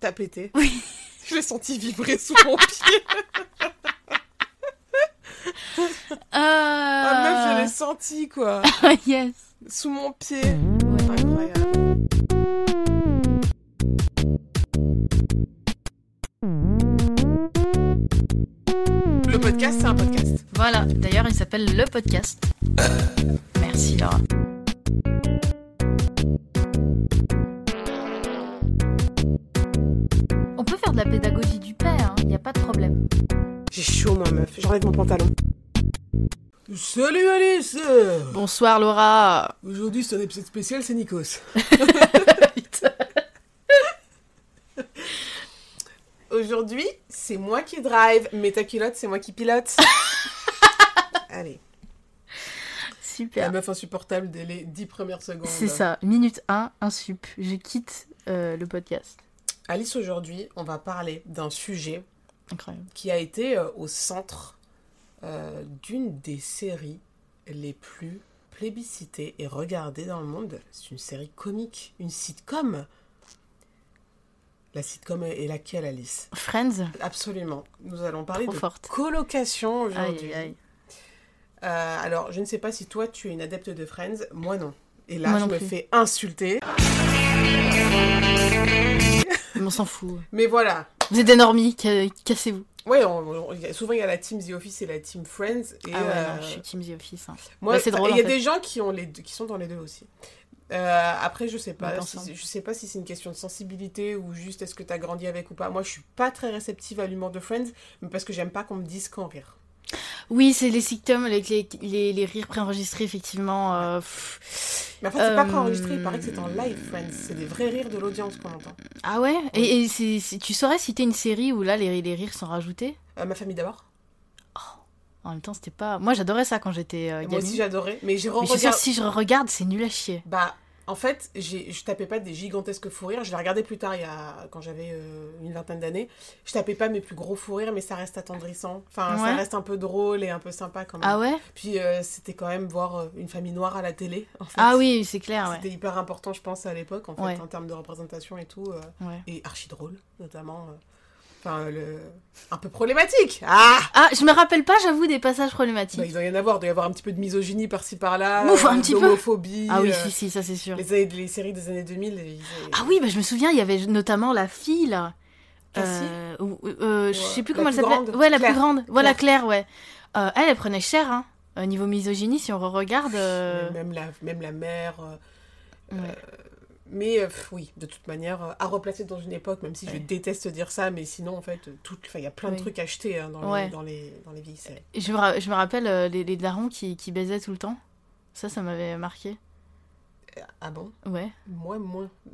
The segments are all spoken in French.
T'as pété Oui. Je l'ai senti vibrer sous mon pied. Euh... Ah meuf, je l'ai senti quoi. yes. Sous mon pied. Ouais. Incroyable. Le podcast, c'est un podcast. Voilà, d'ailleurs, il s'appelle Le Podcast. Merci, Laura. De la pédagogie du père, il n'y a pas de problème. J'ai chaud, moi, meuf. J'enlève mon pantalon. Salut Alice Bonsoir, Laura. Aujourd'hui, c'est un épisode spécial, c'est Nikos. Aujourd'hui, c'est moi qui drive, mais ta culotte, c'est moi qui pilote. Allez, la Super. meuf insupportable dès les 10 premières secondes. C'est ça, minute 1, un sup. Je quitte euh, le podcast. Alice, aujourd'hui, on va parler d'un sujet Incroyable. qui a été euh, au centre euh, d'une des séries les plus plébiscitées et regardées dans le monde. C'est une série comique, une sitcom. La sitcom est laquelle, Alice? Friends Absolument. Nous allons parler Trop de forte. colocation aujourd'hui. aïe, aïe. Euh, alors, je ne sais pas si toi, tu es une adepte de Friends. Moi, non. Et là, Moi je me plus. fais insulter. On s'en fout. Mais voilà. Vous êtes des normies, ca- cassez-vous. Ouais, on- souvent, il y a la team The Office et la team Friends. Et, Ah ouais, euh, non, je suis Team The Office. hein. Moi, Bah, c'est drôle, Il y a fait. des gens qui, ont les deux- qui sont dans les deux aussi. Euh, après, je sais pas, si, je sais pas si c'est une question de sensibilité ou juste est-ce que t'as grandi avec ou pas. Moi, je suis pas très réceptive à l'humour de Friends, mais parce que j'aime pas qu'on me dise quand rire. Oui, c'est les sitcoms avec les, les, les rires préenregistrés, effectivement. euh. Mais en fait, c'est pas Euh, préenregistré, il paraît que c'est en live, Friends. C'est des vrais rires de l'audience qu'on entend. Ah ouais? Oui. Et, tu saurais citer une série où là, les, les rires sont rajoutés? Euh, ma famille d'abord. En même temps, c'était pas... Moi, j'adorais ça quand j'étais euh, Moi aussi, j'adorais. Mais j'ai Mais je suis sûre, re-regardé. si je regarde, c'est nul à chier. Bah, en fait, j'ai- je tapais pas des gigantesques fous rires. Je l'ai regardé plus tard, il y a, quand j'avais euh, une vingtaine d'années. Je tapais pas mes plus gros fous rires, mais ça reste attendrissant. Enfin, ça reste un peu drôle et un peu sympa quand même. Ah ouais? Puis euh, c'était quand même voir euh, une famille noire à la télé. En fait. Ah oui, c'est clair, ouais. C'était hyper important, je pense, à l'époque, en fait, Ouais. en termes de représentation et tout. euh, ouais. et archi drôle, notamment. Enfin, le... un peu problématique. Ah Ah, je me rappelle pas, j'avoue, des passages problématiques. bah, Il doit y en avoir. Il doit y avoir un petit peu de misogynie par-ci par-là. Ouf, un petit peu. d'homophobie. ah oui, euh, si, si, ça c'est sûr. les, années- les séries des années 2000. ils- Ah oui, bah, je me souviens, il y avait notamment la fille, là. Cassie Euh, ou- euh, je sais plus La comment elle s'appelait. Ouais, la Claire. plus grande. Voilà, Claire. Claire, ouais. Euh, elle, elle prenait cher, hein. Au niveau misogynie, si on re-regarde. euh, Même, la, même la mère. ouais. Mais euh, pff, oui, de toute manière, euh, à replacer dans une époque, même si je déteste dire ça, mais sinon, en fait, il y a plein de Oui. trucs achetés hein, dans, Ouais. les, dans, les, dans les vieilles séries. Je me, je me rappelle euh, les, les darons qui, qui baisaient tout le temps. Ça, ça m'avait marqué. Ah bon? Ouais. Moi, moins.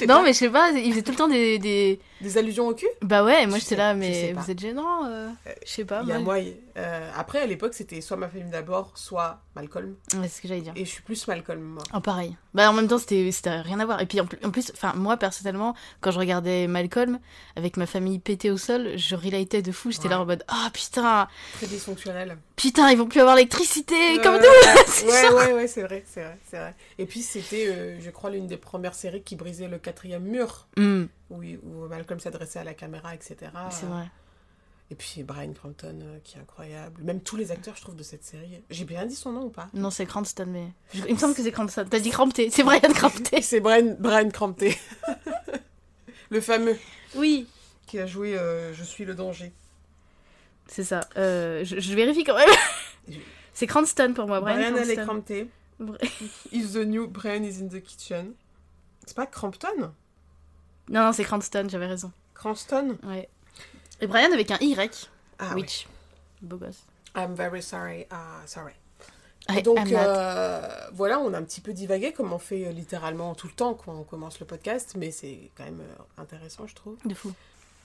Non, pas. mais je sais pas, ils faisaient tout le temps des. des... Des allusions au cul Bah ouais, moi j'étais là, mais vous êtes gênant. euh, Je sais pas. Y a moi- euh, après, à l'époque, c'était soit ma famille d'abord, soit Malcolm. Ouais, c'est ce que j'allais dire. Et je suis plus Malcolm, moi. Oh, pareil. Bah, en même temps, c'était rien à voir. Et puis, en plus, en plus, enfin, moi, personnellement, quand je regardais Malcolm, avec ma famille pétée au sol, je relatais de fou. J'étais là en mode, ah putain, Très dysfonctionnel. putain, ils vont plus avoir l'électricité, comme nous Ouais, ouais, ouais, c'est vrai, c'est vrai, c'est vrai. Et puis, c'était, euh, je crois, l'une des premières séries qui brisait le quatrième mur, Hum, où, où Malcolm s'adressait à la caméra, etc. c'est vrai. Et puis, Brian Cranston, euh, qui est incroyable. Même tous les acteurs, je trouve, de cette série. J'ai bien dit son nom ou pas? Non, c'est Cranston, mais. je- Il me semble que c'est Cranston. T'as dit Crampté. C'est Brian Crampté. C'est Brian, Brian Crampton. le fameux, Oui. qui a joué euh, Je suis le danger. C'est ça. Euh, je, je vérifie quand même. c'est Cranston pour moi, Brian, Brian Alley Cranston. Crampton. Is the new Brian is in the kitchen. C'est pas Crampton? Non, non, c'est Cranston, j'avais raison. Cranston Ouais. Et Brian avec un Y. Ah oui. Which. Beau gosse. I'm very sorry. Ah, sorry. I donc, euh, voilà, on a un petit peu divagué, comme on fait euh, littéralement tout le temps quand on commence le podcast, mais c'est quand même euh, intéressant, je trouve. De fou.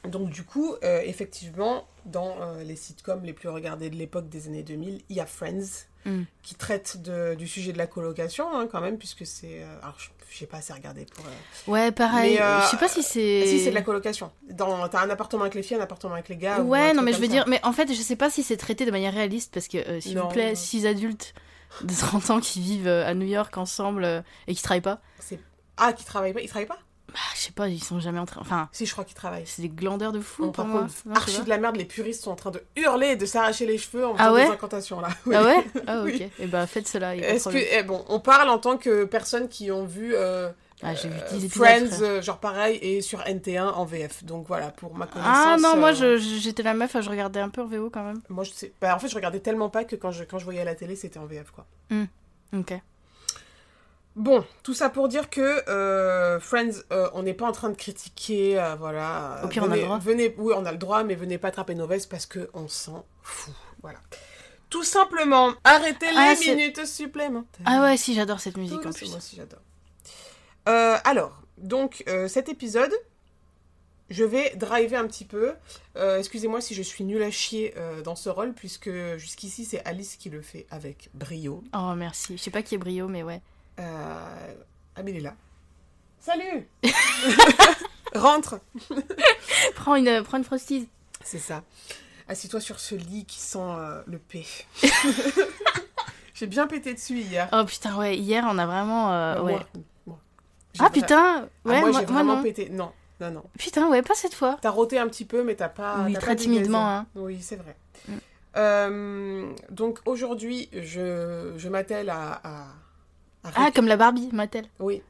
Donc, du coup, effectivement, dans les sitcoms les plus regardés de l'époque des années 2000, il y a Friends, Mm. qui traite de- du sujet de la colocation, hein, quand même, puisque c'est. euh, alors, je je sais pas assez regardé pour. euh, Ouais, pareil. Mais, euh, Je sais pas si c'est. Si, c'est de la colocation. Dans... T'as un appartement avec les filles, un appartement avec les gars. Ouais, non, mais je veux ça. dire, mais en fait, je sais pas si c'est traité de manière réaliste parce que, euh, s'il vous plaît, six adultes de 30 ans qui vivent à New York ensemble et qui travaillent pas. Ah, qui travaille pas Il travaille pas? Bah je sais pas, ils sont jamais en train. Enfin, Si, je crois qu'ils travaillent. c'est des glandeurs de fou par contre, archi de la merde, les puristes sont en train de hurler et de s'arracher les cheveux en Ah faisant ouais des incantations là. Oui. Ah ouais Ah, ok. Oui. Et bah, faites cela. Est-ce que eh, bon, on parle en tant que personnes qui ont vu euh, Ah, j'ai vu euh, 10 épisodes. Friends, euh, genre pareil, et sur NT1 en VF. Donc voilà, pour ma connaissance. Ah non, moi euh, j'étais la meuf, je regardais un peu en VO quand même. Moi, je sais. Bah, en fait, je regardais tellement pas que quand je, quand je voyais à la télé, c'était en VF, quoi. Ok. Bon, tout ça pour dire que euh, Friends, euh, on n'est pas en train de critiquer, euh, voilà. Au pire, on a venez, le droit. Venez, oui, on a le droit, mais venez pas attraper nos vestes parce que on s'en fout. Voilà. Tout simplement, arrêtez Ah, les minutes supplémentaires. Ah ouais, si, j'adore cette musique Tout en plus. Moi aussi, j'adore. Euh, alors, donc, cet épisode, je vais driver un petit peu. Excusez-moi si je suis nulle à chier dans ce rôle, puisque jusqu'ici, c'est Alice qui le fait avec brio. Oh, merci. Je sais pas qui est Brio, mais ouais. Euh... Ah, mais il est là. Salut Rentre Prends une, prends une frosties. C'est ça. Assis-toi sur ce lit qui sent euh, le P. J'ai bien pété dessus hier. Oh putain, ouais, hier on a vraiment. euh, Euh, ouais. moi, moi. J'ai Ah vra- putain Ah, Ouais, moi, moi, j'ai moi, vraiment non. pété. Non, non, non. Putain, ouais, pas cette fois. T'as roté un petit peu, mais t'as pas. Oui, t'as très pas timidement, hein. Oui, c'est vrai. Mm. Euh, donc aujourd'hui, je, je m'attelle à, à, Ah, comme la Barbie, Mattel. Oui,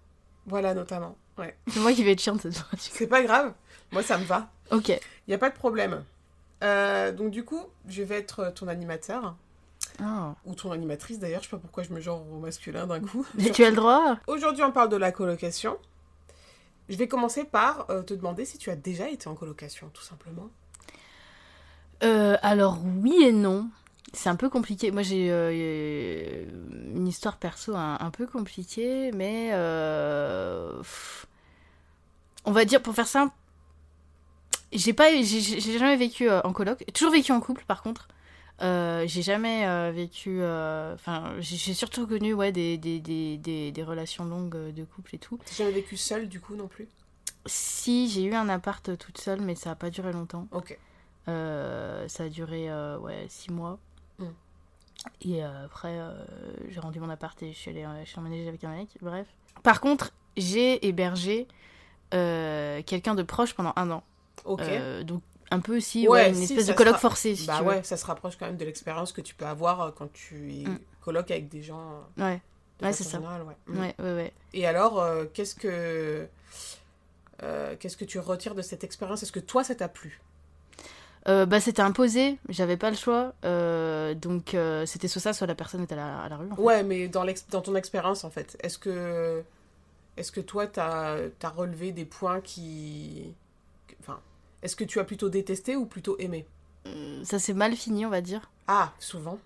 voilà notamment. Ouais. C'est moi qui vais être chiante cette fois. C'est pas grave. Moi, ça me va. Ok. Il n'y a pas de problème. Euh, donc du coup, je vais être ton animateur, Oh. ou ton animatrice d'ailleurs, je sais pas pourquoi je me genre au masculin d'un coup. Mais tu as le droit Aujourd'hui, on parle de la colocation. Je vais commencer par euh, te demander si tu as déjà été en colocation, tout simplement. Euh, alors oui et non. C'est un peu compliqué. Moi j'ai euh, une histoire perso un, un peu compliquée, mais euh, pff, on va dire pour faire simple, j'ai pas, j'ai- j'ai j'ai jamais vécu euh, en coloc. J'ai Toujours vécu en couple par contre. Euh, j'ai jamais vécu. Enfin, j'ai j'ai surtout connu ouais des, des, des, des, des relations longues de couple et tout. T'as jamais vécu seule du coup non plus? Si j'ai eu un appart toute seule, mais ça a pas duré longtemps. Ok. Ça a duré ouais, six mois. Mm. Et euh, après, euh, j'ai rendu mon appart et je suis allée euh, je suis emménagée avec un mec. Bref. Par contre, j'ai hébergé quelqu'un de proche pendant un an. Ok. Donc, un peu aussi, Ouais, ouais, une si, espèce de colloque sera- forcé, si bah tu veux. ouais, ça se rapproche quand même de l'expérience que tu peux avoir quand tu Mm. coloc avec des gens. Ouais, de Ouais, c'est ça. générale, ouais. Mm. ouais, ouais, ouais. Et alors, euh, qu'est-ce que euh, qu'est-ce que tu retires de cette expérience? Est-ce que toi, ça t'a plu? Euh, bah, c'était imposé, j'avais pas le choix. euh, donc, euh, c'était soit ça, soit la personne était à la, à la rue. en fait. Ouais, mais dans, dans ton expérience, en fait, est-ce que, est-ce que toi, t'as as relevé des points qui. Enfin, est-ce que tu as plutôt détesté ou plutôt aimé? Ça s'est mal fini, on va dire. Ah, souvent.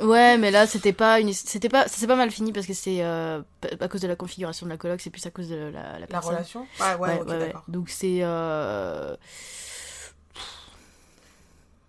Ouais, mais là, c'était pas une, c'était pas, ça s'est pas mal fini parce que c'est euh, à cause de la configuration de la coloc, c'est plus à cause de la, la La personne. relation? Ah, ouais, Ouais. Donc c'est, euh,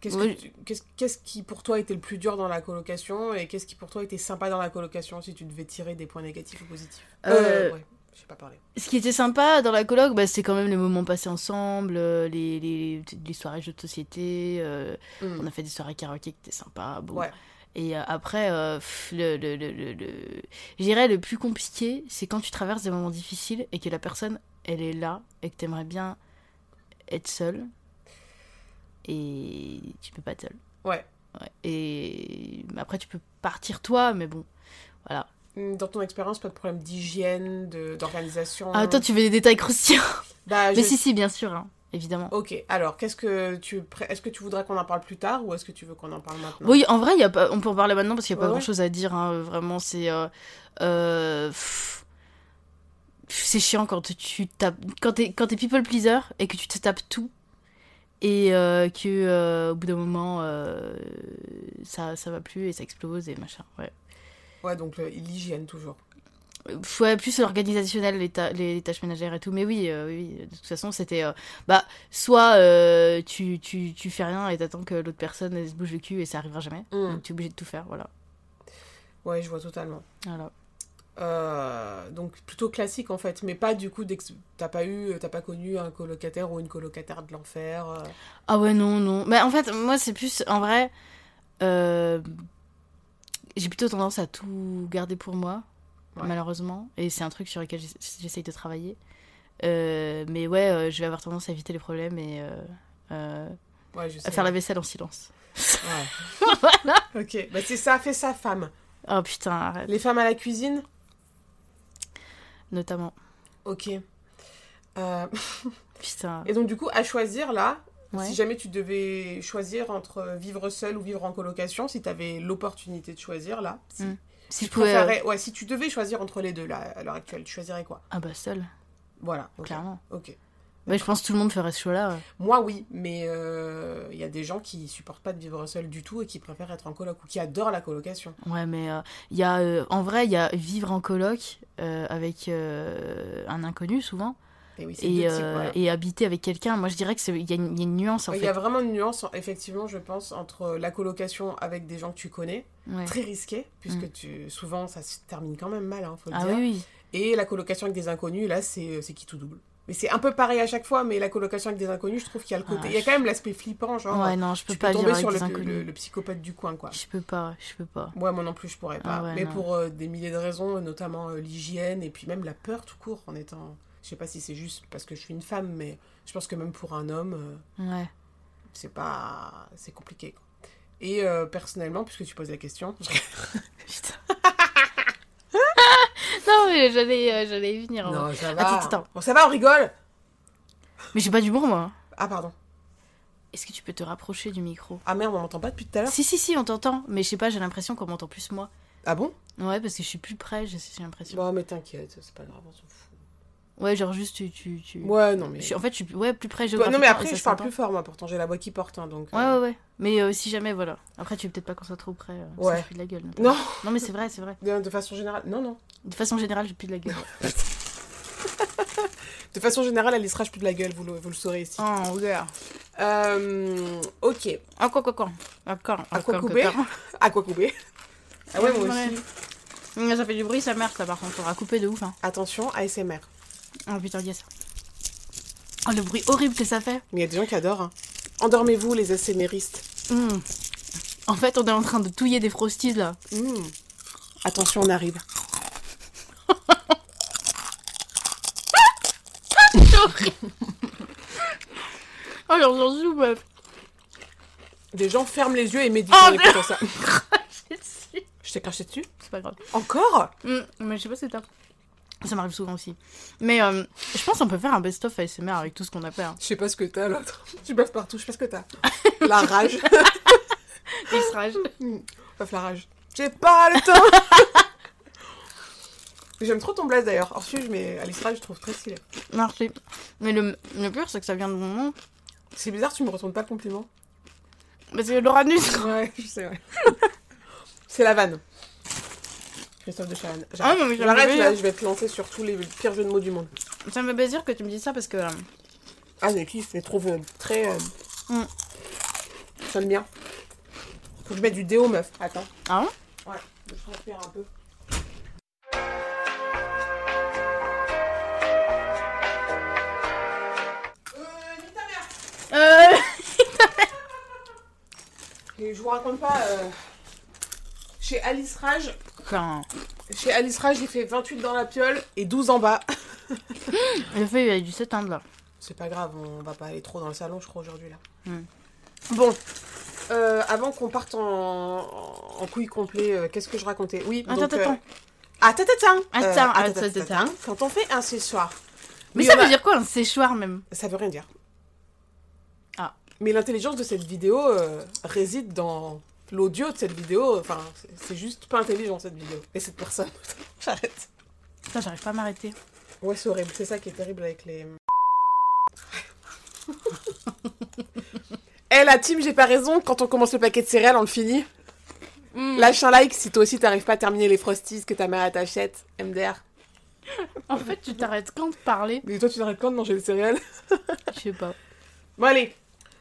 Qu'est-ce, Ouais. que tu- qu'est-ce, qu'est-ce qui pour toi était le plus dur dans la colocation et qu'est-ce qui pour toi était sympa dans la colocation si tu devais tirer des points négatifs ou positifs? Euh, ouais, j'ai pas parlé. ce qui était sympa dans la coloc, bah, c'est quand même les moments passés ensemble, euh, les, les, les soirées jeux de société. euh, Mm. On a fait des soirées karaoké qui étaient sympas. Bon. Ouais. Et euh, après, euh, pff, le, le, le, le, le- je dirais le plus compliqué, c'est quand tu traverses des moments difficiles et que la personne, elle est là et que t'aimerais bien être seule. Et tu peux pas être seule. Ouais. Ouais. Et après, tu peux partir toi, mais bon, voilà. Mm, Dans ton expérience, pas de problème d'hygiène, de, d'organisation Ah, toi, tu veux des détails croustillants Bah, Mais je- si, si, bien sûr, hein, évidemment. Ok, alors qu'est-ce que tu est-ce que tu voudrais qu'on en parle plus tard ou est-ce que tu veux qu'on en parle maintenant? Oui, en vrai, y a pas... on peut en parler maintenant parce qu'il n'y a pas Ouais, grand-chose à dire. hein, Vraiment, c'est... euh, euh, C'est chiant quand tu tapes... Quand t'es quand t'es people pleaser et que tu te tapes tout et euh, que euh, au bout d'un moment, euh, ça, ça va plus et ça explose et machin. Ouais. Ouais, donc le- l'hygiène toujours. Ouais, plus organisationnel, les, ta- les, les tâches ménagères et tout. Mais oui, euh, oui de toute façon, c'était... euh, bah, soit euh, tu, tu, tu fais rien et t'attends que l'autre personne elle se bouge le cul et ça arrivera jamais. Mm. Donc tu es obligé de tout faire, voilà. Ouais, je vois totalement. voilà. Euh, donc plutôt classique en fait, mais pas du coup t'as pas eu, t'as pas connu un colocataire ou une colocataire de l'enfer. euh. Ah ouais, non, non. Mais en fait, moi, c'est plus, en vrai, euh, j'ai plutôt tendance à tout garder pour moi, Ouais. malheureusement. Et c'est un truc sur lequel j'ess- j'essaye de travailler. Euh, mais ouais, euh, je vais avoir tendance à éviter les problèmes et euh, euh, Ouais, je sais. à faire la vaisselle en silence. Ouais. ok, bah c'est ça, fait ça, femme. Oh putain, arrête. Les femmes à la cuisine? Notamment. Ok. Euh, Putain. Et donc, du coup, à choisir là, Ouais. si jamais tu devais choisir entre vivre seul ou vivre en colocation, si tu avais l'opportunité de choisir là, si, Mm. Si tu pouvais. euh, ouais, si tu devais choisir entre les deux là, à l'heure actuelle, tu choisirais quoi? Ah bah seul, Voilà. clairement. Ok. Ouais, je pense que tout le monde ferait ce choix-là. Moi, oui, mais euh, il y a des gens qui supportent pas de vivre seul du tout et qui préfèrent être en coloc ou qui adorent la colocation. Ouais, mais euh, y a, euh, en vrai, il y a vivre en coloc euh, avec euh, un inconnu souvent Et oui, c'est et, deux types, euh, voilà. et habiter avec quelqu'un. Moi, je dirais que c'est- il y, a une- il y a une nuance en Il y a vraiment une nuance, effectivement, je pense, entre la colocation avec des gens que tu connais, très risqué, puisque Mm. tu, souvent ça se termine quand même mal, hein, faut le Ah dire. oui, oui. Et la colocation avec des inconnus, là, c'est qui tout double. Mais c'est un peu pareil à chaque fois, mais la colocation avec des inconnus, je trouve qu'il y a le côté. Ah, il y a quand même l'aspect flippant, genre. Ouais, non, je peux tu pas peux tomber sur le, inconnus. le- le psychopathe du coin, quoi. Je peux pas, je peux pas. Ouais, moi non plus, je pourrais pas. Ah ouais, mais non. pour euh, des milliers de raisons, notamment euh, l'hygiène et puis même la peur tout court en étant. Je sais pas si c'est juste parce que je suis une femme, mais je pense que même pour un homme, euh, Ouais. c'est pas. C'est compliqué. quoi. Et euh, personnellement, puisque tu poses la question, Putain. Non, mais j'allais, euh, j'allais y venir. en vrai. non, ça va. Attends, attends. Bon, ça va, on rigole Mais j'ai pas d'humour, moi. Ah, pardon. Est-ce que tu peux te rapprocher du micro? Ah merde, on m'entend pas depuis tout à l'heure Si, si, si, on t'entend. Mais je sais pas, j'ai l'impression qu'on m'entend plus moi. Ah bon? Ouais, parce que je suis plus près, j'ai j'ai l'impression. Bon, mais t'inquiète, c'est pas grave, on s'en fout. Ouais, genre juste tu. tu, tu... Ouais, non, mais. Je suis- en fait, je suis ouais, plus près géographiquement. non, mais après, je parle plus fort, moi, pourtant, j'ai la voix qui porte, hein, donc. Ouais, euh, ouais, ouais. Mais euh, si jamais, voilà. Après, tu veux peut-être pas qu'on soit trop près. euh, parce que Ouais. je pue de la gueule. notamment. Non, Non, mais c'est vrai, c'est vrai. de, de façon générale. Non, non. De façon générale, j'ai plus de la gueule. De façon générale, elle sera plus de la gueule, vous le, vous le saurez ici. Oh, yeah. Euh, ok. Ah, quoi, quoi, quoi? Encore. À quoi couper? À quoi couper? Ah ouais, moi aussi. Ça fait du bruit, sa mère, ça, par contre. On va couper de ouf, hein. Attention, ASMR. Oh putain, yes. Oh, le bruit horrible que ça fait. Mais il y a des gens qui adorent. hein. Endormez-vous, les ASMRistes. Hum. En fait, on est en train de touiller des frosties, là. Mmh. Attention, on arrive. Oh, j'en j'en joue, meuf. Des gens ferment les yeux et méditent Oh, en écoutant ça. C'est Je t'ai craché dessus pas grave. Encore? Hum, mais je sais pas si c'est top. Ça m'arrive souvent aussi. Mais euh, je pense qu'on peut faire un best-of ASMR avec tout ce qu'on a fait. Hein. Je sais pas ce que t'as, l'autre. Tu baffes partout, je sais pas ce que t'as. La rage. Israël. Baffe la rage. J'ai pas le temps J'aime trop ton blaze d'ailleurs. Hors sujet, mais à l'Israël, je trouve très stylé. Merci. Mais le, le pire, c'est que ça vient de mon nom. C'est bizarre, tu me retournes pas le compliment. Parce que l'Uranus. Ouais, je sais, ouais. C'est la vanne. Christophe de Chavannes. Ah non, mais là, je vais te lancer sur tous les pires jeux de mots du monde. Ça me fait plaisir que tu me dises ça parce que. euh, Ah, mais qui je les trouve euh, très. euh, Mm. J'aime bien. Faut que je mette du déo, meuf. Attends. Ah Ouais, je transpire un peu. Euh, nique ta mère Euh. Et je vous raconte pas. euh, Chez Alice Rage, Quand. chez Alice Rage, il fait 28 dans la piole et 12 en bas. Le fait, il y a du s'éteindre là. C'est pas grave, on va pas aller trop dans le salon, je crois, aujourd'hui, là. Hmm. Bon, euh, avant qu'on parte en, en couille complet, euh, qu'est-ce que je racontais? Oui, Attends, donc... attends. Attends, attends. Attends, attends, attends, attends. Quand on fait un séchoir... Mais ça a- veut dire quoi un séchoir même? Ça veut rien dire. Ah. Mais l'intelligence de cette vidéo euh, réside dans l'audio de cette vidéo. Enfin, c'est- juste pas intelligent, cette vidéo. Et cette personne. J'arrête. Putain, j'arrive pas à m'arrêter. Ouais, c'est horrible. C'est ça qui est terrible avec les... Eh la team, j'ai pas raison. Quand on commence le paquet de céréales, on le finit. Mm. Lâche un like si toi aussi t'arrives pas à terminer les frosties que ta mère t'achète. MDR. En fait, tu t'arrêtes quand de parler? Mais toi, tu t'arrêtes quand de manger les céréales? Je sais pas. Bon, allez.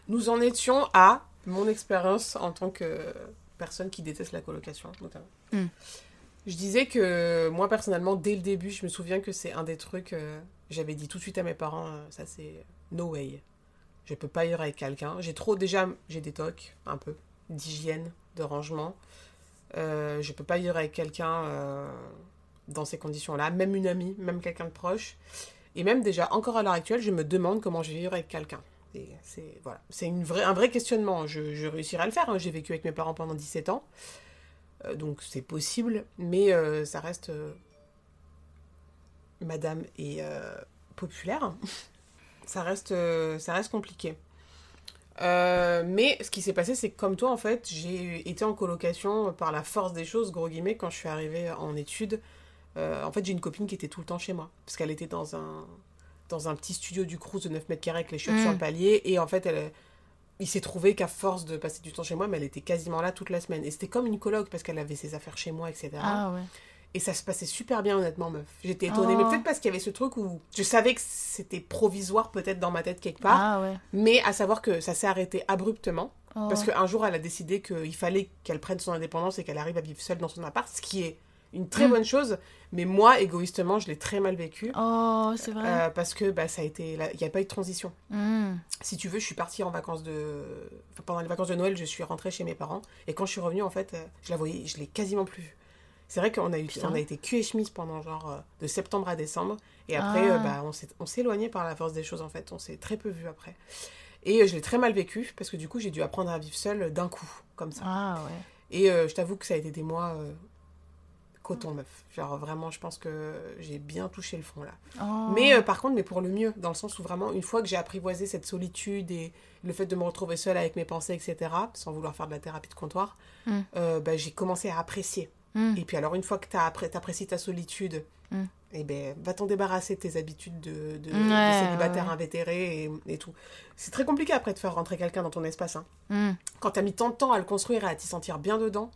Nous en étions à mon expérience en tant que personne qui déteste la colocation, notamment. Hmm. Je disais que moi, personnellement, dès le début, je me souviens que c'est un des trucs. euh, J'avais dit tout de suite à mes parents, euh, ça c'est no way. Je peux pas y avec quelqu'un. J'ai trop. Déjà, j'ai des tocs, un peu, d'hygiène, de rangement. Euh, je peux pas y avec quelqu'un euh, dans ces conditions-là, même une amie, même quelqu'un de proche. Et même déjà, encore à l'heure actuelle, je me demande comment je vais vivre avec quelqu'un. Et c'est voilà, un vrai questionnement. Je, réussirai à le faire. hein. J'ai vécu avec mes parents pendant 17 ans. Euh, donc c'est possible. Mais euh, ça reste... euh, Madame euh, populaire. ça, reste, ça reste compliqué. Mais ce qui s'est passé, c'est que comme toi, en fait, j'ai été en colocation par la force des choses, gros guillemets, quand je suis arrivée en études. En fait, j'ai une copine qui était tout le temps chez moi. Parce qu'elle était dans un, dans un petit studio du Crous de 9 mètres carrés avec les chiottes Mm. sur le palier. Et en fait, elle, il s'est trouvé qu'à force de passer du temps chez moi, mais elle était quasiment là toute la semaine. Et c'était comme une coloc parce qu'elle avait ses affaires chez moi, etc. Ah ouais. Et ça se passait super bien, honnêtement, meuf. J'étais étonnée. Mais Oh. peut-être parce qu'il y avait ce truc où je savais que c'était provisoire, peut-être dans ma tête quelque part. Ah ouais. Mais à savoir que ça s'est arrêté abruptement. Oh. Parce qu'un jour, elle a décidé qu'il fallait qu'elle prenne son indépendance et qu'elle arrive à vivre seule dans son appart. Ce qui est une très Mm. bonne chose. Mais moi, égoïstement, je l'ai très mal vécu. Oh, c'est vrai. euh, parce que bah, ça a été. Il n'y a pas eu de transition. Hmm. Si tu veux, je suis partie en vacances de. enfin, pendant les vacances de Noël, je suis rentrée chez mes parents. Et quand je suis revenue, en fait, euh, je la voyais, je l'ai quasiment plus vue. C'est vrai qu'on a, eu, Putain. on a été cul et chemise pendant genre euh, de septembre à décembre. Et après, Ah. euh, bah, on s'est on s'est éloigné par la force des choses, en fait. On s'est très peu vus après. Et euh, je l'ai très mal vécu parce que du coup, j'ai dû apprendre à vivre seule d'un coup, comme ça. Ah ouais. Et euh, je t'avoue que ça a été des mois coton meuf. Genre vraiment, je pense que j'ai bien touché le fond là. Oh. Mais euh, par contre, mais pour le mieux, dans le sens où vraiment, une fois que j'ai apprivoisé cette solitude et le fait de me retrouver seule avec mes pensées, etc., sans vouloir faire de la thérapie de comptoir, Mm. euh, bah, j'ai commencé à apprécier. Hmm. Et puis alors, une fois que tu apprécies ta solitude, Mm. et ben, va t'en débarrasser de tes habitudes de, de, célibataire ouais. invétéré et, et tout. C'est très compliqué après de faire rentrer quelqu'un dans ton espace. Hein. Hmm. Quand t'as mis tant de temps à le construire et à t'y sentir bien dedans.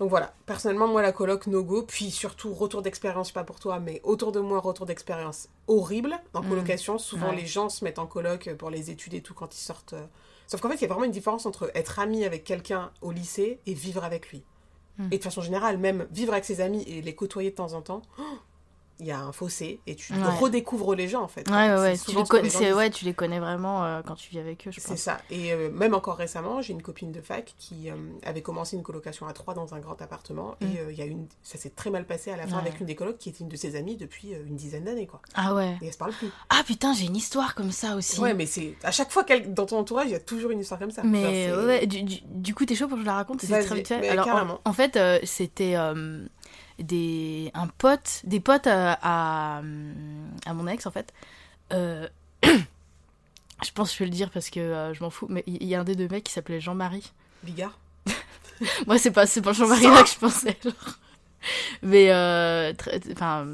Donc voilà, personnellement, moi, la coloc no go, puis surtout retour d'expérience, je sais pas pour toi, mais autour de moi, retour d'expérience horrible. En Mm. colocation, souvent Ouais. les gens se mettent en coloc pour les études et tout quand ils sortent. euh. Sauf qu'en fait, il y a vraiment une différence entre être ami avec quelqu'un au lycée et vivre avec lui. Mm. Et de façon générale, même vivre avec ses amis et les côtoyer de temps en temps, oh, il y a un fossé et tu Ouais. redécouvres les gens en fait. Ouais, ouais, C'est. Tu les, con- les c'est- ouais, tu les connais vraiment euh, quand tu vis avec eux, je C'est pense. ça. Et euh, même encore récemment, j'ai une copine de fac qui euh, avait commencé une colocation à trois dans un grand appartement. Mm. Et euh, il y a une... ça s'est très mal passé à la fin Ouais. avec une des colocs qui était une de ses amies depuis une dizaine d'années. quoi. Ah ouais. Et elle se parle plus. Ah putain, j'ai une histoire comme ça aussi. Ouais, mais c'est à chaque fois qu'elle dans ton entourage, il y a toujours une histoire comme ça. Mais Genre, c'est- ouais, du, du- du coup, t'es chaud pour que je la raconte C'est très mais Alors, en, fait, c'était des un pote, des potes à, à mon ex en fait. Euh, je pense que je vais le dire parce que euh, je m'en fous, mais il y, y a un des deux mecs qui s'appelait Jean-Marie. Bigard. Moi, c'est pas c'est pas Jean-Marie là que je pensais. genre. Mais euh, enfin.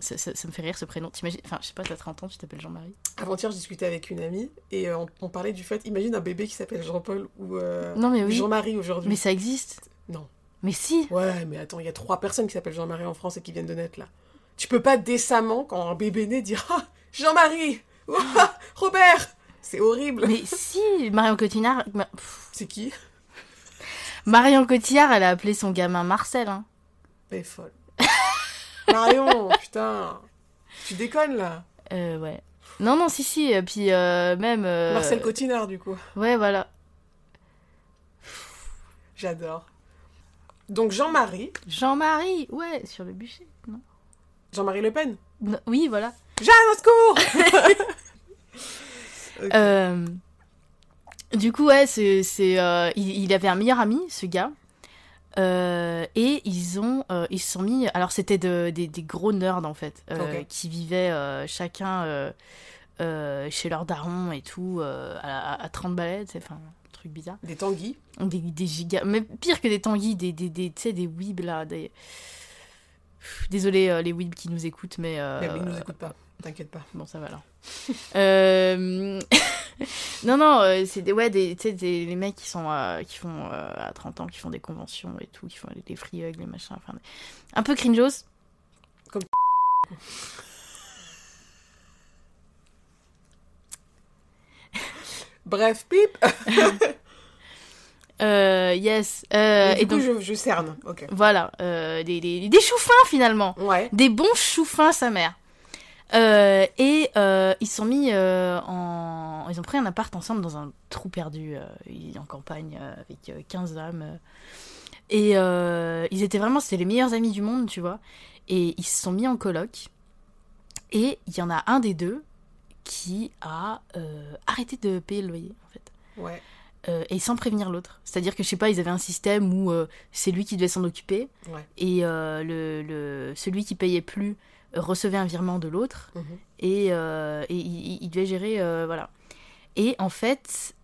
Ça, ça- ça me fait rire ce prénom. T'imagines Enfin, je sais pas, t'as 30 ans, tu t'appelles Jean-Marie. Avant-hier, je discutais avec une amie et euh, on, on parlait du fait. Imagine un bébé qui s'appelle Jean-Paul ou euh. Jean-Marie aujourd'hui. Mais ça existe. Non. Mais si. Ouais, mais attends, il y a trois personnes qui s'appellent Jean-Marie en France et qui viennent de naître là. Tu peux pas décemment, quand un bébé naît, dire Ah, Jean-Marie Robert C'est horrible Mais si, Marion Cotillard, Ma- C'est qui? Marion Cotillard, elle a appelé son gamin Marcel. Hein. Elle est folle. Marion, putain Tu déconnes là Euh, ouais. Non, non, si, si. Et puis euh, même. euh, Marcel Cotinard, du coup. Ouais, voilà. J'adore. Donc Jean-Marie, Jean-Marie, ouais, sur le bûcher. Non. Jean-Marie Le Pen. Non, Oui, voilà. Jeanne, au secours. Euh, du coup, ouais, c'est, c'est, euh, il, il avait un meilleur ami, ce gars. Euh, et ils ont, ils se sont mis. Alors, c'était de- des, des gros nerds en fait, qui vivaient chacun chez leur daron et tout, à, à 30 balais, enfin, un truc bizarre. Des tanguis. Des, des gigas, mais pire que des tanguis, des, des, des, tu sais, des weebs là. Des... Désolé euh, les weebs qui nous écoutent, mais. euh, Mais ils nous écoutent pas, t'inquiète pas. Bon, ça va alors. Euh, non, non, c'est des, ouais, des, des, les mecs qui sont, qui font, à 30 ans, qui font des conventions et tout, qui font des free hugs, les machins, enfin, un peu cringeos. Comme- Bref, pip Euh, yes. Euh, Et du et coup, donc, je, je cerne. Ok. voilà, euh, des, des, des choux fins finalement. Ouais. Des bons choux fins, sa mère. Euh, et euh, ils se sont mis euh, en. Ils ont pris un appart ensemble dans un trou perdu euh, en campagne euh, avec euh, 15 âmes. euh. Et euh, ils étaient vraiment. C'était les meilleurs amis du monde, tu vois. Et ils se sont mis en coloc. Et il y en a un des deux qui a euh, arrêté de payer le loyer, en fait. Ouais. Euh, et sans prévenir l'autre. C'est-à-dire que, je sais pas, ils avaient un système où euh, c'est lui qui devait s'en occuper, Ouais. et le, le- celui qui payait plus recevait un virement de l'autre, Mhm. et, et il, il- devait gérer, voilà. Et en fait,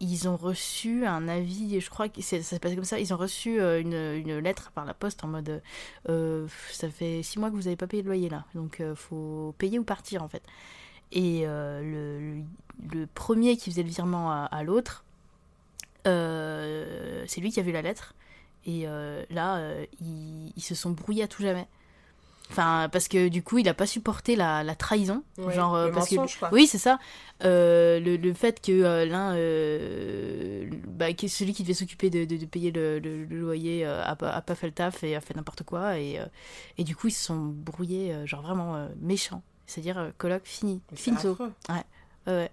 ils ont reçu un avis, je crois que ça se passe comme ça, ils ont reçu euh, une, lettre par la poste en mode euh, ça fait six mois que vous n'avez pas payé le loyer là, donc euh, faut payer ou partir en fait. Et euh, le, premier qui faisait le virement à, l'autre, c'est lui qui a vu la lettre. Et là, ils se sont brouillés à tout jamais. Enfin, parce que du coup, il a pas supporté la, la trahison. Ouais, genre, euh, le parce mensonge, que, quoi. Oui, c'est ça. Euh, le, le fait que euh, l'un, euh, bah, que celui qui devait s'occuper de, de- de payer le, le- loyer, a, pas- a pas fait le taf et a fait n'importe quoi. Et, et du coup, ils se sont brouillés, genre vraiment méchants. C'est-à-dire, colloque fini. Finito. affreux. Ouais, ouais.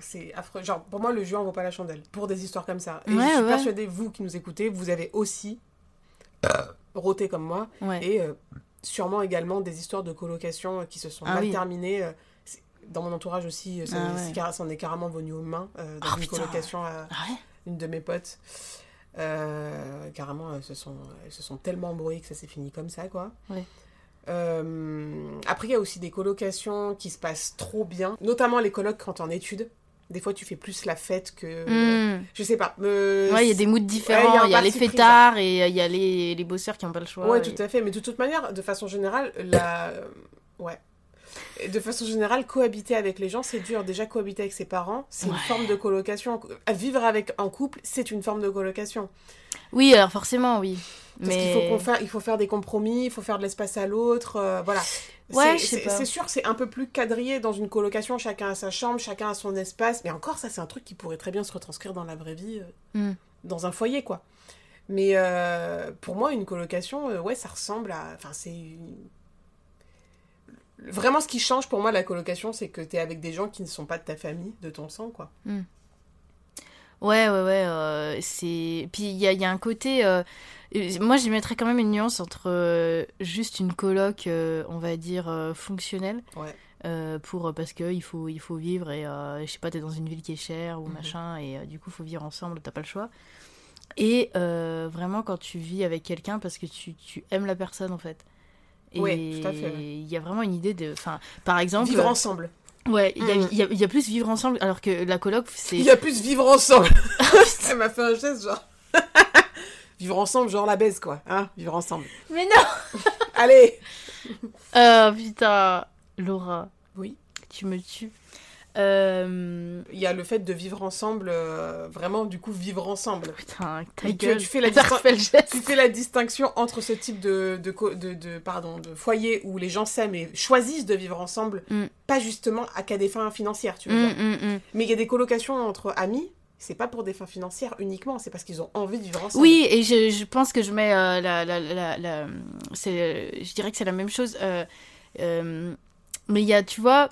C'est affreux. Genre, pour moi, le jeu en vaut pas la chandelle. Pour des histoires comme ça. Et Ouais, je suis ouais. persuadée, vous qui nous écoutez, vous avez aussi roté comme moi. Et sûrement également des histoires de colocation euh, qui se sont Ah mal oui. terminées. euh, Dans mon entourage aussi, euh, ça, Ah ouais. ça en est carrément venu aux mains euh, dans Ah, une putain. colocation à Ah ouais une de mes potes. Euh, carrément, elles se, sont, elles se sont tellement embrouillées que ça s'est fini comme ça, quoi. Ouais. Euh, après, il y a aussi des colocations qui se passent trop bien, notamment les colocs quand en études. Des fois, tu fais plus la fête que. Hmm. Je sais pas. euh, Ouais, il y a des moods différents. un Il y a les pris, fêtards et euh, il y a les, les bosseurs qui n'ont pas le choix. Ouais, et- tout à fait. Mais de toute manière, de façon générale, la. Ouais. De façon générale, cohabiter avec les gens, c'est dur. Déjà, cohabiter avec ses parents, c'est une forme de colocation. Vivre avec en couple, c'est une forme de colocation. Oui, alors forcément, oui. Parce Mais qu'il faut, qu'on fa- il faut faire des compromis, il faut faire de l'espace à l'autre, euh, voilà. Ouais, C'est- sûr, c'est un peu plus quadrillé dans une colocation, chacun a sa chambre, chacun a son espace, mais encore, ça, c'est un truc qui pourrait très bien se retranscrire dans la vraie vie, euh, Hmm. dans un foyer, quoi. Mais euh, pour moi, une colocation, euh, ouais, ça ressemble à... Enfin, c'est... Vraiment, ce qui change pour moi, la colocation, c'est que t'es avec des gens qui ne sont pas de ta famille, de ton sang, quoi. Ouais, ouais, ouais. euh, c'est. Puis il y a, y a un côté. euh, Moi, j'y mettrais quand même une nuance entre euh, juste une coloc, euh, on va dire, fonctionnelle. Ouais. pour, parce que il faut, il faut vivre et je sais pas, t'es dans une ville qui est chère ou Mhm. machin et du coup, faut vivre ensemble, t'as pas le choix. Et vraiment, quand tu vis avec quelqu'un parce que tu, tu aimes la personne en fait. Et Ouais, tout à fait, il y a vraiment une idée de. Enfin, par exemple. Vivre ensemble. Ouais, il y, a- Mhm. il y a- il y a plus vivre ensemble alors que la coloc, c'est. Il y a plus vivre ensemble. Elle m'a fait un geste, genre... vivre ensemble, genre la baise, quoi. Hein vivre ensemble. Mais non Allez Oh putain Laura, Oui. tu me tues. Euh... Il y a le fait de vivre ensemble, euh, vraiment, du coup, vivre ensemble. Putain, ta Tu- gueule. tu fais la. Tu fais distinction entre ce type de, de, co- de, de- pardon, de foyer où les gens s'aiment et choisissent de vivre ensemble, Mm. pas justement à qu'à des fins financières, tu veux dire. hum, hum. Mais il y a des colocations entre amis, c'est pas pour des fins financières uniquement, c'est parce qu'ils ont envie de vivre ensemble. Oui, et je, je pense que je mets euh, la, la, la, la- c'est, je dirais que c'est la même chose. mais il y a, tu vois,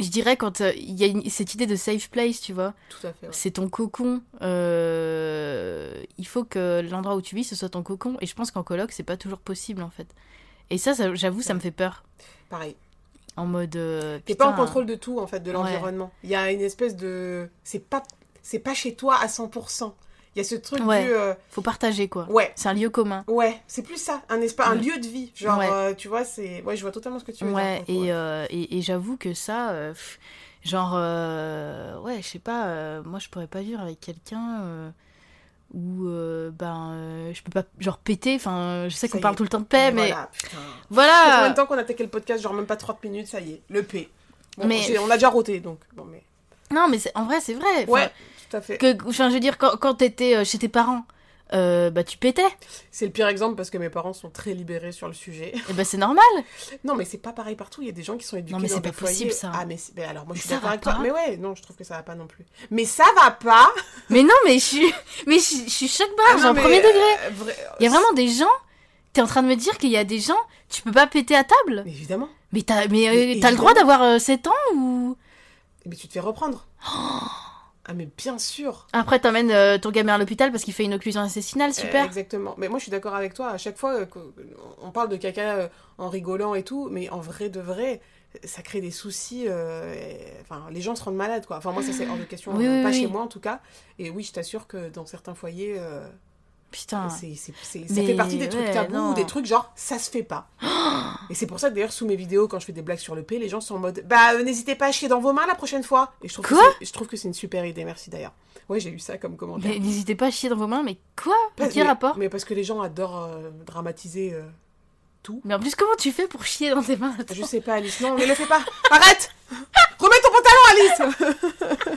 je dirais quand euh, il y a une- cette idée de safe place, tu vois, Tout à fait. ouais. c'est ton cocon. euh, il faut que l'endroit où tu vis, ce soit ton cocon. Et je pense qu'en coloc, c'est pas toujours possible en fait. Et ça, ça j'avoue, ça me fait peur. Pareil. En mode. euh, T'es pas en contrôle de tout, en fait, de l'environnement. Il y a une espèce de. C'est pas, c'est pas chez toi à 100%. Il y a ce truc Ouais. du. euh, Faut partager quoi. Ouais, C'est un lieu commun. ouais, c'est plus ça. Un, espace, un lieu de vie. Genre, Ouais. euh, tu vois, c'est. Ouais, je vois totalement ce que tu veux Ouais, dire. et, euh, et, et j'avoue que ça, pff, genre, ouais, je sais pas, moi je pourrais pas vivre avec quelqu'un où, euh, ben, euh, je peux pas, genre, péter, enfin, je sais qu'on parle tout le temps de paix, mais Voilà, putain. Voilà. combien de temps qu'on a attaqué le podcast Genre, même pas 30 minutes, ça y est. Le P. Bon, Mais- on a déjà roté, donc. Bon, mais. Non, mais en vrai, c'est vrai. Ouais, tout à fait. Que, enfin, je veux dire, quand, quand t'étais euh, chez tes parents, euh, bah, tu pétais. C'est le pire exemple parce que mes parents sont très libérés sur le sujet. Et bah, c'est normal. Non, mais c'est pas pareil partout. Il y a des gens qui sont éduqués Non, mais dans c'est des pas possible, foyers. ça. Ah, mais, mais alors, moi, je Mais suis ça d'accord avec toi. Mais ouais, non, je trouve que ça va pas non plus. Mais ça va pas Mais non, mais je suis, mais je, je suis choc barre, Ah mais, premier degré. euh, vrai- Il y a vraiment des gens, t'es en train de me dire qu'il y a des gens, tu peux pas péter à table Mais évidemment. Mais t'as mais, euh, t'as le droit d'avoir euh, 7 ans ou? Mais tu te fais reprendre. Ah, mais bien sûr Après, t'emmènes euh, ton gamin à l'hôpital parce qu'il fait une occlusion intestinale, Euh, super. exactement. Mais moi, je suis d'accord avec toi. À chaque fois, euh, qu'on- on parle de caca en rigolant et tout, mais en vrai de vrai, ça crée des soucis. Enfin, les gens se rendent malades, quoi. Enfin, moi, ça, c'est hors de question. Oui, oui, pas oui. chez moi, en tout cas. Et oui, je t'assure que dans certains foyers, Putain. c'est, c'est- c'est- ça Mais fait partie des trucs ouais, tabous non. ou des trucs genre, ça se fait pas. et c'est pour ça que d'ailleurs, sous mes vidéos, quand je fais des blagues sur le P, les gens sont en mode, bah, euh, n'hésitez pas à chier dans vos mains la prochaine fois. Et je trouve, que Quoi c'est- je trouve que c'est une super idée, merci d'ailleurs. Ouais, j'ai eu ça comme commentaire. Mais n'hésitez pas à chier dans vos mains, mais quoi? Pas- Quel mais- rapport? Mais parce que les gens adorent euh, dramatiser. euh, Mais en plus, comment tu fais pour chier dans tes mains? Je sais pas, Alice. Non, ne le fais pas. Arrête Remets ton pantalon, Alice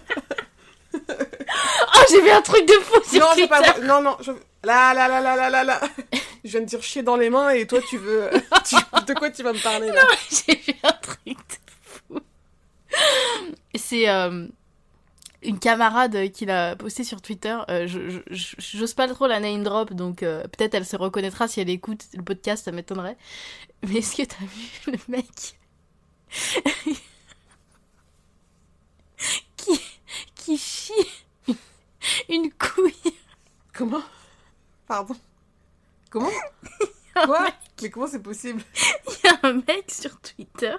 Oh, j'ai vu un truc de fou sur Non, Twitter. pas. Non, non. Je... Là, là, là, là, là, là, là. Je viens de dire chier dans les mains et toi, tu veux. tu- De quoi tu vas me parler là J'ai vu un truc de fou. C'est euh, une camarade qui l'a posté sur Twitter. Euh, J'ose pas trop la name drop, donc euh, peut-être elle se reconnaîtra si elle écoute le podcast, ça m'étonnerait. Mais est-ce que t'as vu le mec qui, qui chie une couille Comment? Pardon Comment? Quoi? Mais comment c'est possible? Il y a un mec sur Twitter.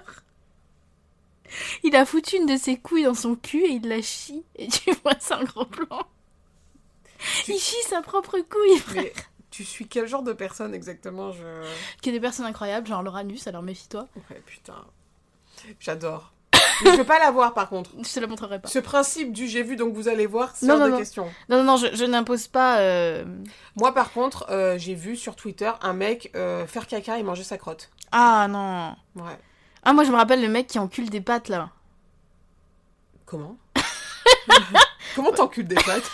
Il a foutu une de ses couilles dans son cul et il la chie. Et tu vois, c'est un gros plan. Tu- Il chie sa propre couille, frère. Mais tu suis quel genre de personne exactement? Je. A des personnes incroyables, genre l'Uranus, alors méfie-toi. Ouais, putain. J'adore. Mais je veux pas la voir par contre. Je te la montrerai pas. Ce principe du j'ai vu donc vous allez voir, c'est hors non, de non. question. Non, non, non, je, je n'impose pas. euh, Moi par contre, euh, j'ai vu sur Twitter un mec euh, faire caca et manger sa crotte. Ah non. Ouais. Ah, moi je me rappelle le mec qui encule des pattes là. Comment? Comment t'encules des pattes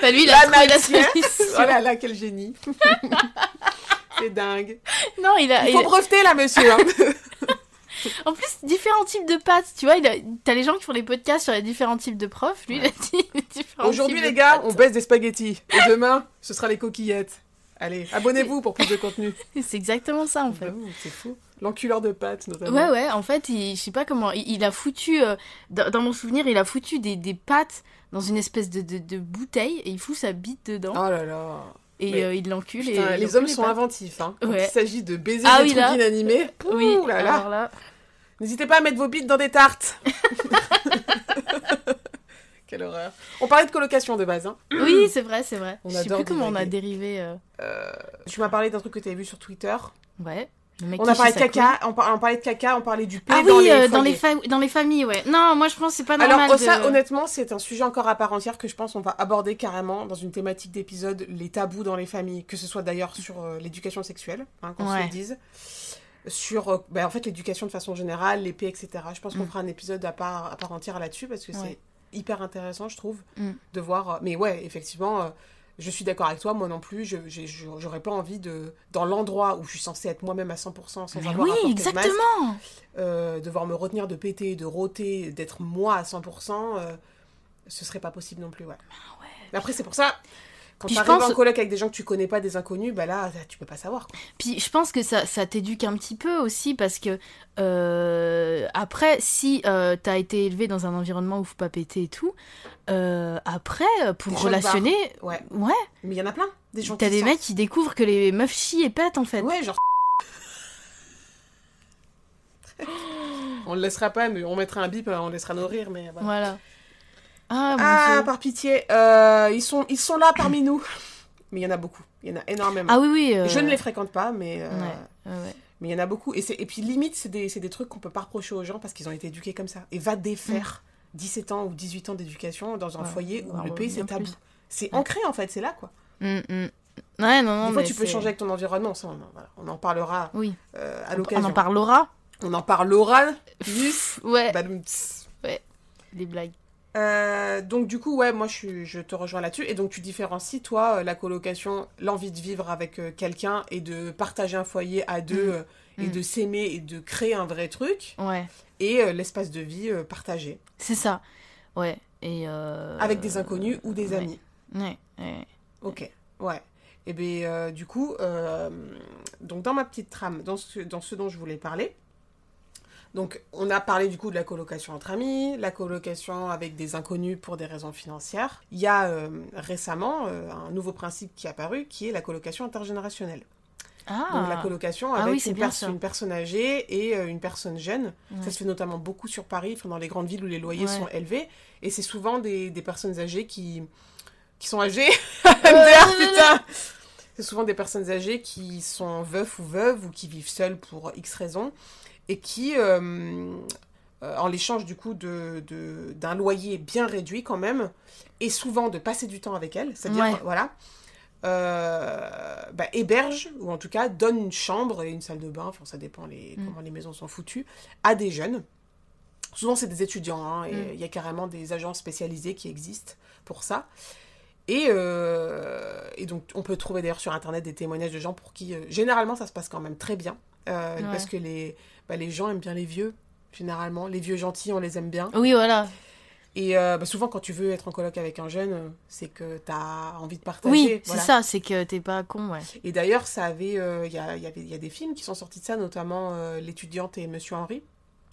Bah lui, il La a trouvé la matière. solution. Oh là là, quel génie C'est dingue. Non, il a. Il faut breveter là, monsieur. hein. En plus, différents types de pattes. Tu vois, il a... t'as les gens qui font les podcasts sur les différents types de profs. Lui, il a dit les différents Aujourd'hui, les gars, on baisse des spaghettis. Et demain, ce sera les coquillettes. Allez, abonnez-vous pour plus de contenu. C'est exactement ça en fait. J'avoue, C'est fou. L'enculeur de pâtes, notamment. Ouais, ouais, en fait, il, je sais pas comment. Il, il a foutu. euh, dans, dans mon souvenir, il a foutu des, des pâtes dans une espèce de, de, de bouteille et il fout sa bite dedans Oh là là. Et euh, il l'encule. et les hommes sont inventifs. Hein. Quand Ouais. il s'agit de baiser Ah des oui, trucs inanimés. Oui, Ouh là là. alors là. N'hésitez pas à mettre vos bites dans des tartes. Quelle horreur. On parlait de colocation de base. Hein. Oui, c'est vrai, c'est vrai. On je sais plus comment on a dérivé. euh, Euh, tu m'as parlé d'un truc que tu avais vu sur Twitter. Ouais. On a parlé de caca, on, par- on parlait de caca, on parlait du P Ah dans oui, les euh, dans, les dans les familles, ouais. Non, moi je pense que c'est pas normal. Alors, oh, ça, honnêtement, c'est un sujet encore à part entière que je pense on va aborder carrément dans une thématique d'épisode, les tabous dans les familles, que ce soit d'ailleurs sur euh, l'éducation sexuelle, hein, qu'on se le dise, sur euh, ben, en fait l'éducation de façon générale, l'épée, etc. Je pense qu'on Mm. fera un épisode à part, à part entière là-dessus parce que Ouais. c'est hyper intéressant, je trouve, Mm. de voir. Mais ouais, effectivement. Je suis d'accord avec toi, moi non plus, j'aurais pas envie de, dans l'endroit où je suis censée être moi-même à 100% sans Mais avoir oui, masque, exactement. euh, devoir me retenir de péter, de rôter, d'être moi à 100%, euh, ce serait pas possible non plus, ouais. Mais après, c'est pour ça, quand Puis je t'arrives pense- en coloc avec des gens que tu connais pas, des inconnus, bah là, tu peux pas savoir, quoi. Puis je pense que ça, ça t'éduque un petit peu aussi parce que euh, après, si euh, t'as été élevé dans un environnement où faut pas péter et tout, euh, après, euh, pour Des relationner, Ouais. ouais, Mais il y en a plein, des gens t'as qui des sortent. mecs qui découvrent que les meufs chient et pètent en fait. Ouais, genre... on le laissera pas, mais on mettra un bip, on laissera nos rires, mais voilà. Voilà. Ah, Ah, par pitié, euh, ils, sont, ils sont là parmi nous. Mais il y en a beaucoup, il y en a énormément. Ah oui, oui. euh, Je ne les fréquente pas, mais... euh, Ouais, ouais, ouais. Mais il y en a beaucoup. Et, c'est- et puis limite, c'est des, des trucs qu'on peut pas reprocher aux gens parce qu'ils ont été éduqués comme ça. Et va défaire 17 ans ou 18 ans d'éducation dans un Ouais, foyer où le pays c'est tabou. C'est Ouais. ancré en fait, c'est là quoi. Mm, mm. Ouais, non, non. des fois mais tu peux changer avec ton environnement, ça on, voilà, on en parlera Oui. à On l'occasion. en parlera. On en parlera. Juste. Ouais, tss. les blagues. Euh, donc du coup, ouais, moi je, suis- je te rejoins là-dessus. Et donc tu différencies, toi, euh, la colocation, l'envie de vivre avec euh, quelqu'un et de partager un foyer à deux Mm. et Mm. de s'aimer et de créer un vrai truc. Ouais, Et euh, l'espace de vie euh, partagé. c'est ça. Ouais. Et. Avec des inconnus ou des ouais. amis. Ouais, ouais. Ok, ouais. Et bien, du coup, donc dans ma petite trame, dans ce, dans ce dont je voulais parler, Donc, on a parlé du coup de la colocation entre amis, la colocation avec des inconnus pour des raisons financières. Il y a euh, récemment euh, un nouveau principe qui est apparu, qui est la colocation intergénérationnelle. Ah, Donc, la colocation Ah avec oui, une, bien pers- ça. une personne âgée et euh, une personne jeune. Ouais. Ça se fait notamment beaucoup sur Paris, dans les grandes villes où les loyers Ouais. sont élevés. Et c'est souvent des, des personnes âgées qui, qui sont âgées. MDR, putain C'est souvent des personnes âgées qui sont veufs ou veuves ou qui vivent seules pour X raisons et qui, euh, euh, en l'échange du coup de, de- d'un loyer bien réduit quand même, et souvent de passer du temps avec elles, c'est-à-dire, Ouais. voilà, euh, bah, héberge, ou en tout cas donne une chambre et une salle de bain, enfin ça dépend les, Mm. comment les maisons sont foutues, à des jeunes. Souvent c'est des étudiants, hein, et Mm. il y a carrément des agences spécialisées qui existent pour ça. Et, euh, et donc, on peut trouver d'ailleurs sur Internet des témoignages de gens pour qui, euh, généralement, ça se passe quand même très bien. Euh, Ouais. Parce que les, bah, les gens aiment bien les vieux, généralement. Les vieux gentils, on les aime bien. Oui, voilà. Et euh, bah, souvent, quand tu veux être en coloc avec un jeune, euh, c'est que tu as envie de partager. Oui, voilà. c'est ça, c'est que t'es pas con, ouais. Et d'ailleurs, ça avait, euh, il y, a, y avait, y a des films qui sont sortis de ça, notamment L'étudiante et Monsieur Henri,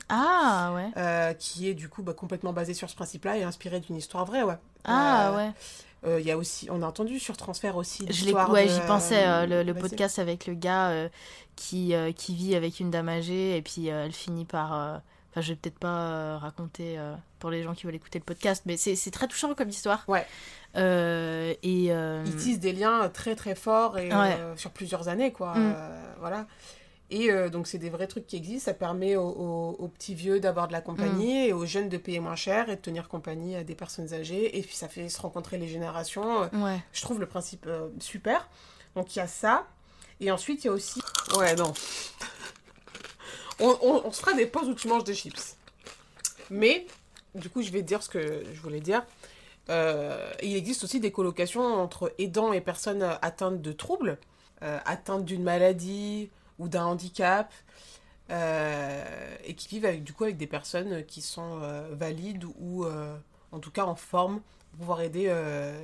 Ah, ouais. qui est du coup bah, complètement basé sur ce principe-là et inspiré d'une histoire vraie, ouais. Ah, Euh, euh, y a aussi, on a entendu sur Transfert aussi. Je ouais, de- j'y pensais, euh, le, le vas-y. podcast avec le gars euh, qui, qui vit avec une dame âgée et puis elle finit par... Enfin, je vais peut-être pas raconter pour les gens qui veulent écouter le podcast, mais c'est c'est très touchant comme histoire. Ouais. Et... Ils tissent des liens très très forts et Ouais. sur plusieurs années, quoi. Mm. Voilà. Et euh, donc, c'est des vrais trucs qui existent. Ça permet aux, aux- aux petits vieux d'avoir de la compagnie Mm. et aux jeunes de payer moins cher et de tenir compagnie à des personnes âgées. Et puis, ça fait se rencontrer les générations. Euh, Ouais. Je trouve le principe euh, super. Donc, il y a ça. Et ensuite, il y a aussi. Ouais, non. on, on- on se fera des pauses où tu manges des chips. Mais, du coup, je vais te dire ce que je voulais dire. Euh, il existe aussi des colocations entre aidants et personnes atteintes de troubles, atteintes d'une maladie ou d'un handicap, euh, et qui vivent avec, du coup avec des personnes qui sont euh, valides ou euh, en tout cas en forme pour pouvoir aider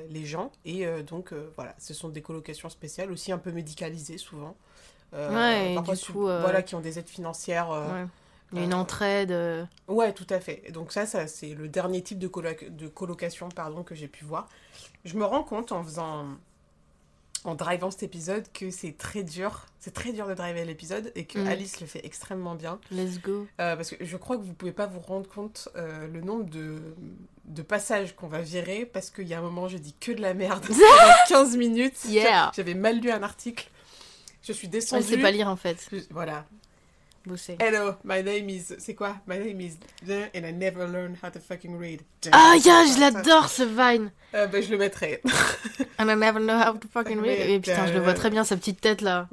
les gens. Et donc voilà, ce sont des colocations spéciales, aussi un peu médicalisées souvent. Ouais, parfois du coup, voilà, qui ont des aides financières. ouais. Il y a une entraide. euh, Ouais, tout à fait. Donc ça, ça c'est le dernier type de, coloc- de colocation pardon, que j'ai pu voir. Je me rends compte en faisant, en drivant cet épisode que c'est très dur. C'est très dur de driver l'épisode et que Mm. Alice le fait extrêmement bien. Let's go. Euh, parce que je crois que vous pouvez pas vous rendre compte euh, le nombre de, de passages qu'on va virer parce qu'il y a un moment, je dis que de la merde pendant 15 minutes. Yeah. J'avais mal lu un article. Je suis descendue. sait pas lire en fait. Je- Voilà, Bosser. Hello, my name is. C'est quoi? My name is. And I never learned how to fucking read. Ah, yeah, je l'adore ce Vine! Euh, ben, je le mettrai. And I never know how to fucking read. Et putain, je le vois très bien, sa petite tête là.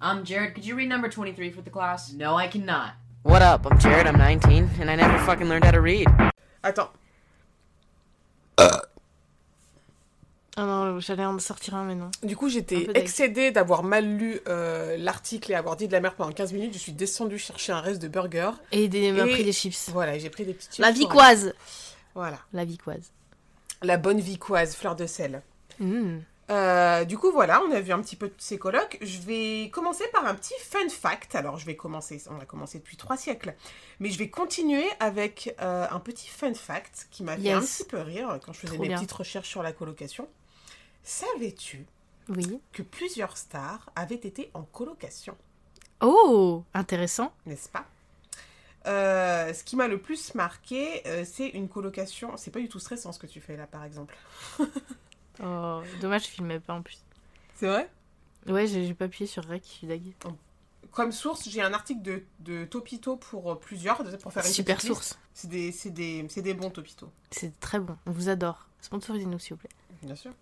Um, Jared, could you read number 23 for the class? No, I cannot. What up? I'm Jared, I'm 19, and I never fucking learned how to read. Attends. Ah non, j'allais en sortir un, mais non. Du coup, j'étais excédée d'avoir mal lu euh, l'article et avoir dit de la merde pendant 15 minutes. Je suis descendue chercher un reste de burger. Et des, m'a Et- pris des chips. Voilà, j'ai pris des petites La chips pour- vicoise! Voilà. La vicoise. La bonne vicoise, fleur de sel. Mm. Euh, du coup, voilà, on a vu un petit peu tous ces colloques. Je vais commencer par un petit fun fact. Alors, je vais commencer, on a commencé depuis trois siècles, mais je vais continuer avec euh, un petit fun fact qui m'a fait Yes. un petit peu rire quand je faisais Trop mes bien. petites recherches sur la colocation. Savais-tu Oui. que plusieurs stars avaient été en colocation, Oh, intéressant. n'est-ce pas? Euh, ce qui m'a le plus marqué, euh, c'est une colocation. C'est pas du tout stressant ce que tu fais là, par exemple. Oh, dommage, je filmais pas en plus. C'est vrai? Ouais, j'ai pas appuyé sur Rec, je suis dague. Comme source, j'ai un article de, de Topito pour euh, plusieurs, pour faire une Super source. C'est des, des, c'est des bons Topito, C'est très bon. On vous adore. Sponsorisez-nous, s'il vous plaît. bien sûr.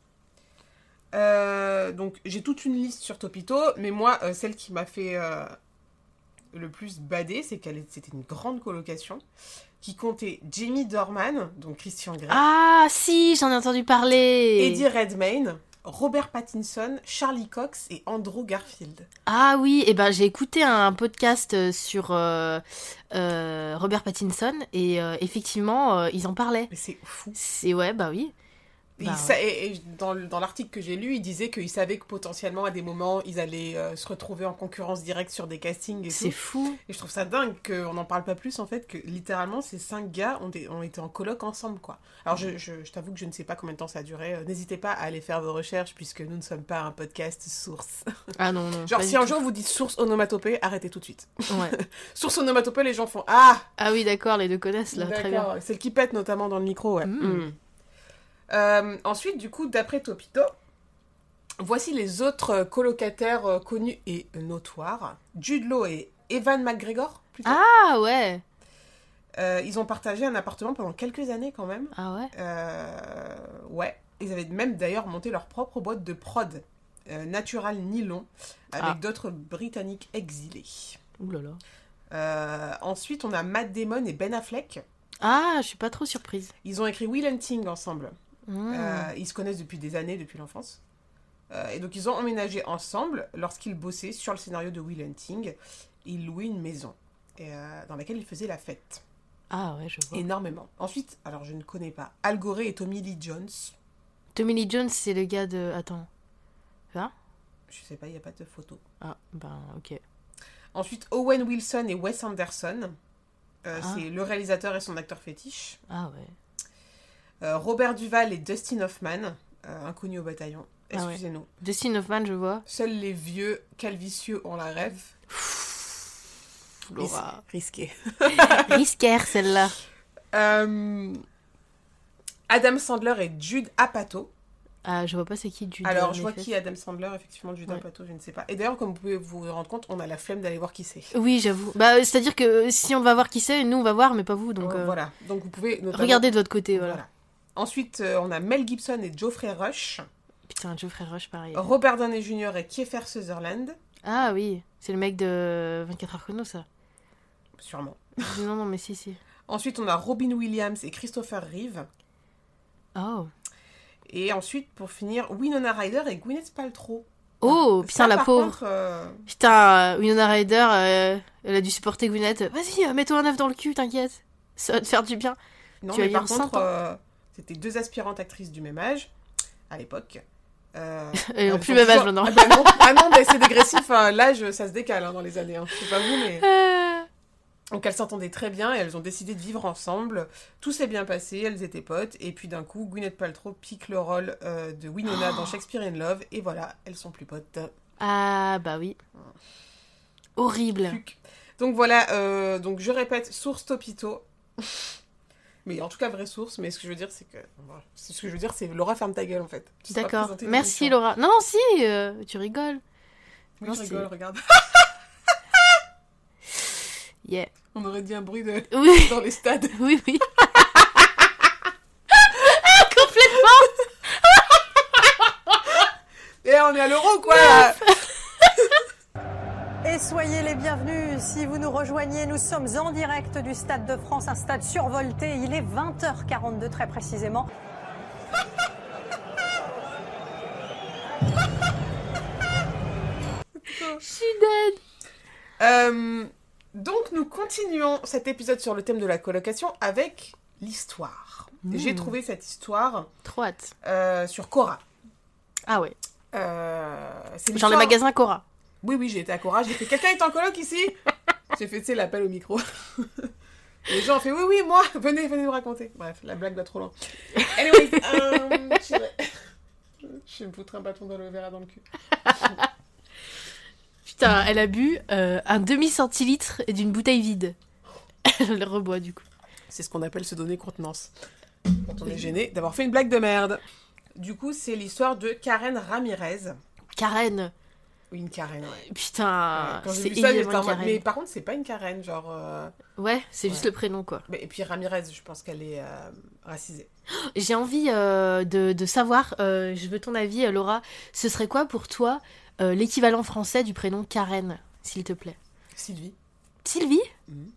Euh, donc j'ai toute une liste sur Topito, mais moi, euh, celle qui m'a fait euh, le plus bader, c'est qu'elle c'était une grande colocation qui comptait Jamie Dorman, donc Christian Grey, Ah, si, j'en ai entendu parler. Eddie Redmayne, Robert Pattinson, Charlie Cox et Andrew Garfield. Ah oui, et ben j'ai écouté un podcast sur euh, euh, Robert Pattinson et euh, effectivement ils en parlaient. Mais c'est fou. C'est ouais, bah oui. Et Bah, il sa- et- et dans, le- dans l'article que j'ai lu, il disait qu'il savait que potentiellement à des moments ils allaient euh, se retrouver en concurrence directe sur des castings C'est fou. Et je trouve ça dingue qu'on n'en parle pas plus en fait, que littéralement ces cinq gars ont, des- ont été en coloc ensemble quoi. Alors je, je- je t'avoue que je ne sais pas combien de temps ça a duré. Euh, N'hésitez pas à aller faire vos recherches puisque nous ne sommes pas un podcast source. Ah non, non. Genre si un tout. jour vous dites source onomatopée, arrêtez tout de suite. Ouais. Source onomatopée, les gens font Ah Ah oui, d'accord, les deux connaissent là, très bien. D'accord, c'est le qui pète notamment dans le micro, ouais. Mm. Mm. Euh, ensuite, du coup, d'après Topito, voici les autres euh, colocataires euh, connus et notoires. Jude Law et Evan McGregor, plutôt. Ah ouais. Euh, ils ont partagé un appartement pendant quelques années quand même. Ah ouais. Euh, ouais. Ils avaient même d'ailleurs monté leur propre boîte de prod, Natural Nylon, avec Ah. d'autres Britanniques exilés. Ouh là là. Ensuite, on a Matt Damon et Ben Affleck. Ah, je suis pas trop surprise. Ils ont écrit Will Hunting ensemble. Mm. Euh, ils se connaissent depuis des années, depuis l'enfance. Euh, et donc ils ont emménagé ensemble lorsqu'ils bossaient sur le scénario de Will Hunting. Ils louaient une maison et, euh, dans laquelle ils faisaient la fête. Ah ouais, je vois. Énormément. Ensuite, alors je ne connais pas, Al Gore et Tommy Lee Jones. Tommy Lee Jones, c'est le gars de. Attends. Je sais pas, il n'y a pas de photo. Ah, ben ok. Ensuite, Owen Wilson et Wes Anderson. Euh, Ah. C'est le réalisateur et son acteur fétiche. Ah ouais. Euh, Robert Duval et Dustin Hoffman, euh, inconnus au bataillon. Ah ouais. Excusez-nous. Dustin Hoffman, je vois. Seuls les vieux calvicieux ont la rêve. Laura. Risqué. Risquère celle-là. Euh, Adam Sandler et Jude Apatow. Ah, je vois pas c'est qui Jude. Alors, je vois effet. qui est Adam Sandler, effectivement, Jude Ouais. Apatow, je ne sais pas. Et d'ailleurs, comme vous pouvez vous rendre compte, on a la flemme d'aller voir qui c'est. Oui, j'avoue. Bah, c'est-à-dire que si on va voir qui c'est, nous on va voir, mais pas vous. Donc, Euh, euh, Voilà. Donc, vous pouvez notamment- regardez de votre côté, voilà. Voilà. Ensuite, euh, on a Mel Gibson et Geoffrey Rush. Putain, Geoffrey Rush, pareil. Robert Downey Jr. et Kiefer Sutherland. Ah oui, c'est le mec de 24 heures chrono, ça. Sûrement. non, non, mais si, si. Ensuite, on a Robin Williams et Christopher Reeve. Oh. Et ensuite, pour finir, Winona Ryder et Gwyneth Paltrow. Oh, Ça, putain, la pauvre. contre, euh, Putain, euh, Winona Ryder, euh, elle a dû supporter Gwyneth. Vas-y, mets-toi un œuf dans le cul, t'inquiète. Ça va te faire du bien. Non, Tu vas mais par vivre 100 contre, euh, c'était deux aspirantes actrices du même âge, à l'époque. Euh, Elles ont elles plus même âge maintenant. Ah, bah non, ah non, mais c'est dégressif, hein. l'âge, ça se décale hein, dans les années. Hein. Je sais pas vous, mais... Euh, Donc elles s'entendaient très bien et elles ont décidé de vivre ensemble. Tout s'est bien passé, elles étaient potes. Et puis d'un coup, Gwyneth Paltrow pique le rôle euh, de Winona Oh. dans Shakespeare in Love. Et voilà, elles sont plus potes. Ah, bah oui. Horrible. Donc voilà, euh, donc je répète, source Topito. Mais en tout cas, vraie source. Mais ce que je veux dire, c'est que... Ce que je veux dire, c'est Laura, ferme ta gueule, en fait. D'accord. Merci. Laura. Non, non, si, euh, tu rigoles. Oui, Non, je rigole, regarde. Yeah. On aurait dit un bruit de... Oui, dans les stades. oui, oui. Et on est à l'euro, quoi. Et soyez les bienvenus si vous nous rejoignez. Nous sommes en direct du Stade de France, un stade survolté. Il est 20h42 très précisément. Je suis dead. Euh, donc nous continuons cet épisode sur le thème de la colocation avec l'histoire. Mmh. J'ai trouvé cette histoire Trop hâte. euh, sur Cora. Ah ouais. Euh, c'est Genre le magasin Cora. Oui, oui, j'ai été à Cora. J'ai fait quelqu'un est en coloc ici? J'ai fait, tu sais, l'appel au micro. Les gens ont fait oui, oui, moi, venez, venez nous raconter. Bref, la blague va trop loin. Anyway, euh, je vais- je me foutre un bâton dans le verre dans le cul. Putain, elle a bu euh, un demi-centilitre d'une bouteille vide. Elle le reboit du coup. C'est ce qu'on appelle se donner contenance. Quand on est gêné d'avoir fait une blague de merde. Du coup, c'est l'histoire de Karen Ramirez. Karen. Une Karen, ouais. Putain, c'est ça, évidemment Karen. Mais par contre, c'est pas une Karen, genre. euh, Ouais, c'est juste le prénom quoi. Et puis Ramirez, je pense qu'elle est euh, racisée. J'ai envie euh, de, de savoir, je veux ton avis, Laura, ce serait quoi pour toi l'équivalent français du prénom Karen, s'il te plaît? Sylvie, Sylvie? Mhm.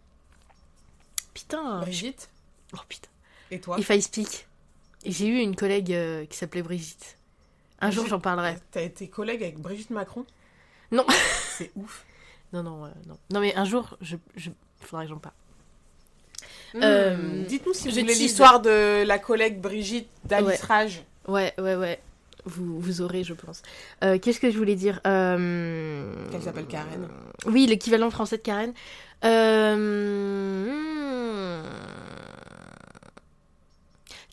Putain. Brigitte, Oh putain. et toi? If I speak. J'ai eu une collègue qui s'appelait Brigitte. Un jour Brigitte. j'en parlerai. T'as été collègue avec Brigitte Macron? Non. C'est ouf. Non, non, euh, non. Non, mais un jour, je, je... faudra que j'en parle. Euh, Hmm. Dites-nous si vous voulez l'histoire de la collègue Brigitte d'Alice Ouais. Ouais, ouais, ouais. Vous, vous aurez, je pense. Euh, Qu'est-ce que je voulais dire Euh, Qu'elle s'appelle Karen. Oui, l'équivalent français de Karen. Euh...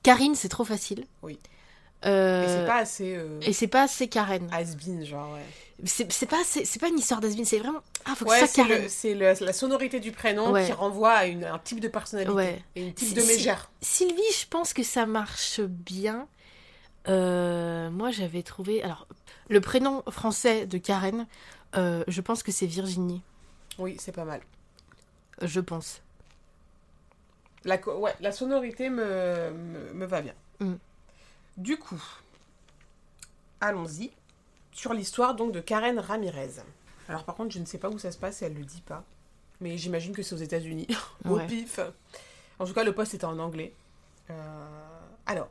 Karine, c'est trop facile. Oui. Euh, Et c'est pas assez euh, Et c'est pas assez Karen. has-been, genre, ouais. C'est pas, c'est pas une histoire d'Asbin, c'est vraiment. Ah, faut que Ouais, ça le- c'est la sonorité du prénom Ouais. qui renvoie à une- un type de personnalité Ouais. et une type de mégère. Sylvie, je pense que ça marche bien. Euh, moi, j'avais trouvé. Alors, le prénom français de Karen, euh, je pense que c'est Virginie. Oui, c'est pas mal. Je pense. La, ouais, la sonorité me, me, me va bien. Mm. Du coup, allons-y sur l'histoire donc de Karen Ramirez. Alors par contre, je ne sais pas où ça se passe et elle le dit pas. Mais j'imagine que c'est aux États-Unis. Au Ouais. pif. En tout cas, le poste était en anglais. Euh, Alors,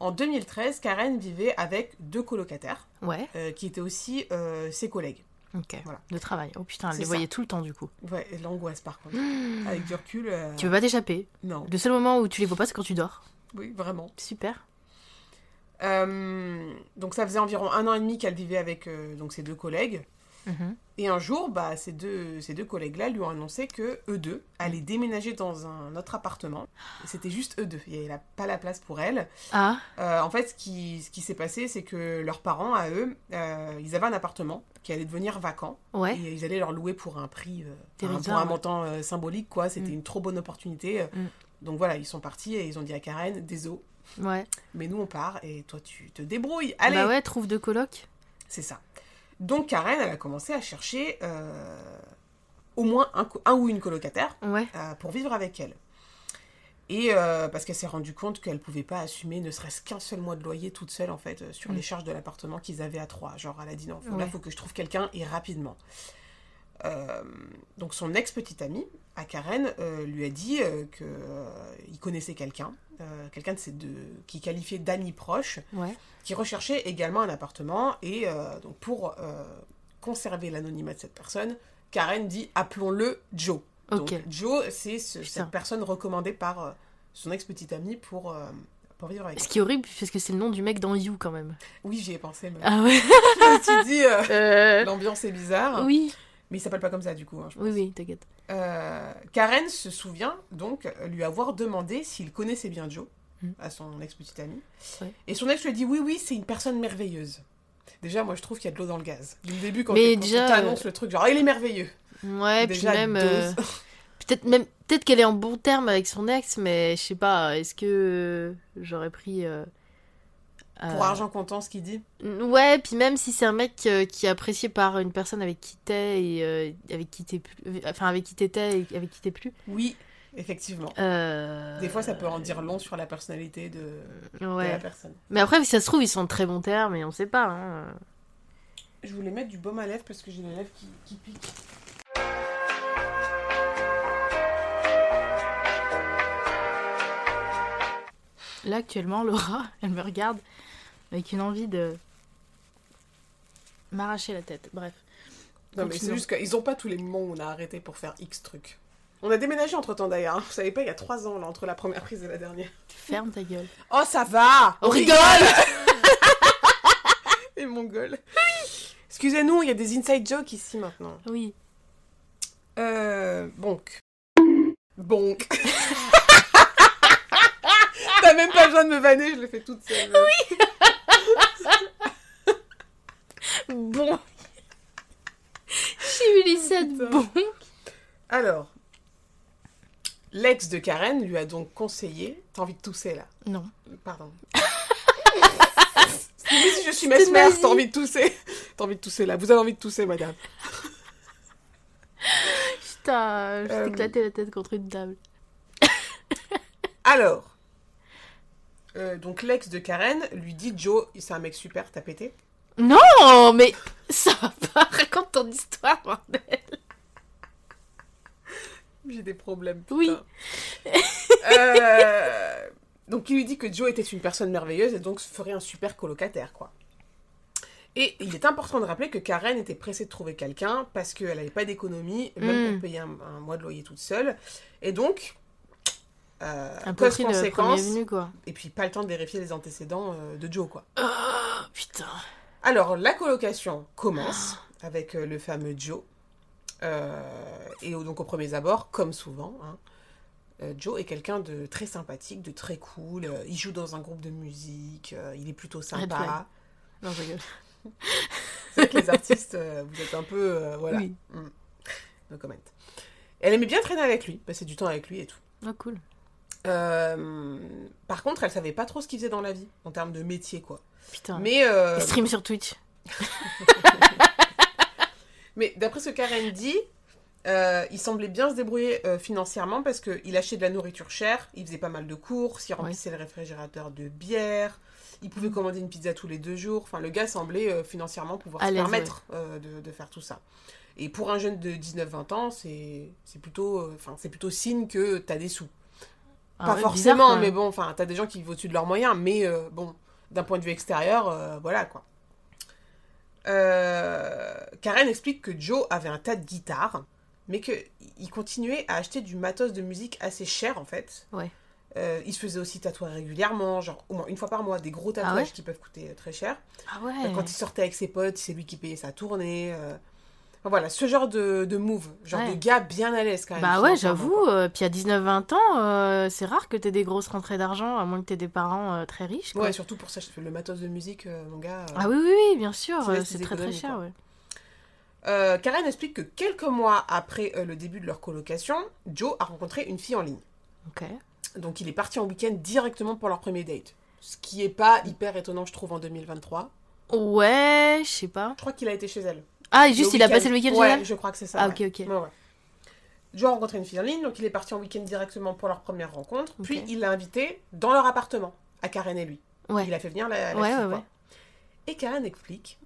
en 2013, Karen vivait avec deux colocataires Ouais, euh, qui étaient aussi euh, ses collègues. ok. Voilà. De travail. Oh putain, elle les ça. voyait tout le temps du coup. Ouais, l'angoisse par contre. Avec du recul. Tu peux pas t'échapper? Non. Le seul moment où tu les vois pas, c'est quand tu dors. Oui, vraiment. Super. Euh, donc ça faisait environ un an et demi qu'elle vivait avec euh, donc ses deux collègues. Mhm. Et un jour, bah, ces deux, ces deux collègues-là lui ont annoncé que eux deux allaient déménager dans un autre appartement. C'était juste eux deux. Il n'y avait pas la place pour elle. Ah, Euh, en fait, ce qui, ce qui s'est passé, c'est que leurs parents, à eux, ils avaient un appartement qui allait devenir vacant. ouais. Et ils allaient leur louer pour un prix, pour un montant symbolique, quoi. C'était Mm. une trop bonne opportunité. Mm. Donc voilà, ils sont partis et ils ont dit à Karen, désolé, Ouais. mais nous on part et toi tu te débrouilles. Allez, Bah ouais, trouve deux colocs. c'est ça. Donc Karen, elle a commencé à chercher euh, au moins un, ou une colocataire Ouais. euh, pour vivre avec elle. Et euh, parce qu'elle s'est rendue compte qu'elle pouvait pas assumer ne serait-ce qu'un seul mois de loyer toute seule en fait sur Mm. les charges de l'appartement qu'ils avaient à trois. Genre elle a dit non, faut, Ouais. là faut que je trouve quelqu'un et rapidement. Euh, donc son ex-petite amie, à Karen, euh, lui a dit euh, que euh, connaissait quelqu'un, quelqu'un de ses deux, qui qualifiait d'amis proche, Ouais. qui recherchait également un appartement. Et donc pour conserver l'anonymat de cette personne, Karen dit appelons-le Joe. Donc. Joe, c'est ce- cette personne recommandée par son ex-petite amie pour, pour vivre avec Ce qui est horrible, parce que c'est le nom du mec dans You quand même. Oui, j'y ai pensé. Ah ouais. tu dis, euh, Euh, l'ambiance est bizarre. Oui. Mais il s'appelle pas comme ça du coup. hein, je pense. Oui, oui, t'inquiète. Euh, Karen se souvient donc lui avoir demandé s'il connaissait bien Joe, Mm. à son ex-petite amie. Ouais. Et son ex lui a dit oui, oui, c'est une personne merveilleuse. Déjà, moi je trouve qu'il y a de l'eau dans le gaz. Du début, quand, Mais déjà, on t'annonce le truc, genre, il est merveilleux. Ouais, puis Déjà, même. euh. Peut-être même peut-être qu'elle est en bon terme avec son ex, mais je sais pas, est-ce que j'aurais pris. Euh, Pour euh, argent comptant, ce qu'il dit. Ouais, puis même si c'est un mec euh, qui est apprécié par une personne avec qui t'es et euh, avec qui t'es plus. Enfin, avec qui t'étais et avec qui t'es plus. Oui, effectivement. euh, Des fois, ça peut en dire long sur la personnalité de, de la personne. Mais après, si ça se trouve, ils sont en très bons termes et on sait pas. Hein. Je voulais mettre du baume à lèvres parce que j'ai les lèvres qui, qui piquent. Là, actuellement, Laura, elle me regarde avec une envie de m'arracher la tête. Bref. Non, mais c'est juste qu'ils ont pas tous les moments où on a arrêté pour faire X trucs. On a déménagé entre temps d'ailleurs. Vous savez pas, il y a trois ans là, entre la première prise et la dernière. Ferme ta gueule. Oh, ça va On rigole Et mon gueule. Excusez-nous, il y a des inside jokes ici maintenant. Oui. Euh. Bonk. Bonk. T'as même pas besoin de me vanner, je l'ai fait toute seule. Oui Bon. J'ai eu les sept Putain. bon. Alors. L'ex de Karen lui a donc conseillé. T'as envie de tousser là Non. Pardon. Mais si je suis mesmer, t'as envie de tousser. T'as envie de tousser là. Vous avez envie de tousser, madame. Putain, je t'ai Euh. éclaté la tête contre une table. Alors. euh, donc l'ex de Karen lui dit Joe, c'est un mec super, t'as pété Non, mais ça va pas. Raconte ton histoire, bordel. J'ai des problèmes. Oui. Euh, donc il lui dit que Joe était une personne merveilleuse et donc ferait un super colocataire, quoi. Et il est important de rappeler que Karen était pressée de trouver quelqu'un parce qu'elle n'avait pas d'économie, même Mm. pour payer un, un mois de loyer toute seule. Et donc, Euh, Un peu conséquence, venu, quoi. et puis pas le temps de vérifier les antécédents euh, de Joe, quoi. Oh, putain. Alors, la colocation commence avec euh, le fameux Joe. Euh, et donc, au premier abord, comme souvent, hein, euh, Joe est quelqu'un de très sympathique, de très cool. il joue dans un groupe de musique, il est plutôt flag. sympa. Non, je rigole. C'est vrai que les artistes, vous êtes un peu. voilà. Oui. Mm. No comment. Elle aimait bien traîner avec lui, passer du temps avec lui et tout. Oh, cool. Par contre, elle savait pas trop ce qu'il faisait dans la vie, en termes de métier, quoi. Putain. Mais, euh, Il stream sur Twitch. mais d'après ce Karen dit, euh, il semblait bien se débrouiller euh, financièrement parce qu'il achetait de la nourriture chère, il faisait pas mal de courses, il remplissait le réfrigérateur de bière, il pouvait Mm. commander une pizza tous les deux jours. Enfin, le gars semblait euh, financièrement pouvoir À se permettre de, de faire tout ça. Et pour un jeune de 19-20 ans, c'est plutôt, enfin, c'est plutôt signe que t'as des sous. Ah pas ouais, forcément, bizarre, mais bon, enfin, t'as des gens qui vivent au-dessus de leurs moyens, mais bon, d'un point de vue extérieur, euh, voilà quoi. Euh, Karen explique que Joe avait un tas de guitares, mais qu'il continuait à acheter du matos de musique assez cher en fait. Ouais. Euh, il se faisait aussi tatouer régulièrement, genre au moins une fois par mois, des gros tatouages Ah ouais qui peuvent coûter très cher. Ah ouais. Quand il sortait avec ses potes, c'est lui qui payait sa tournée. Enfin, voilà, ce genre de, de move, genre Ouais. de gars bien à l'aise quand même. Bah ouais, j'avoue. euh, puis à 19-20 ans, euh, c'est rare que t'aies des grosses rentrées d'argent, à moins que t'aies des parents euh, très riches. Quoi. Ouais, surtout pour ça, je fais le matos de musique, mon gars. Ah oui, oui, oui, bien sûr. C'est très très cher, ouais. Euh, Karen explique que quelques mois après euh, le début de leur colocation, Joe a rencontré une fille en ligne. Ok. Donc il est parti en week-end directement pour leur premier date. Ce qui est pas hyper étonnant, je trouve, en 2023. Ouais, je sais pas. Je crois qu'il a été chez elle. Ah, juste, il a passé le week-end Ouais, je crois que c'est ça. Ah, ouais. ok, ok. Ouais, ouais. Joe a rencontré une fille en ligne, donc il est parti en week-end directement pour leur première rencontre. Puis il l'a invitée dans leur appartement, à Karen et lui. Ouais. Il a fait venir la, la Ouais, fille, ouais. Et Karen explique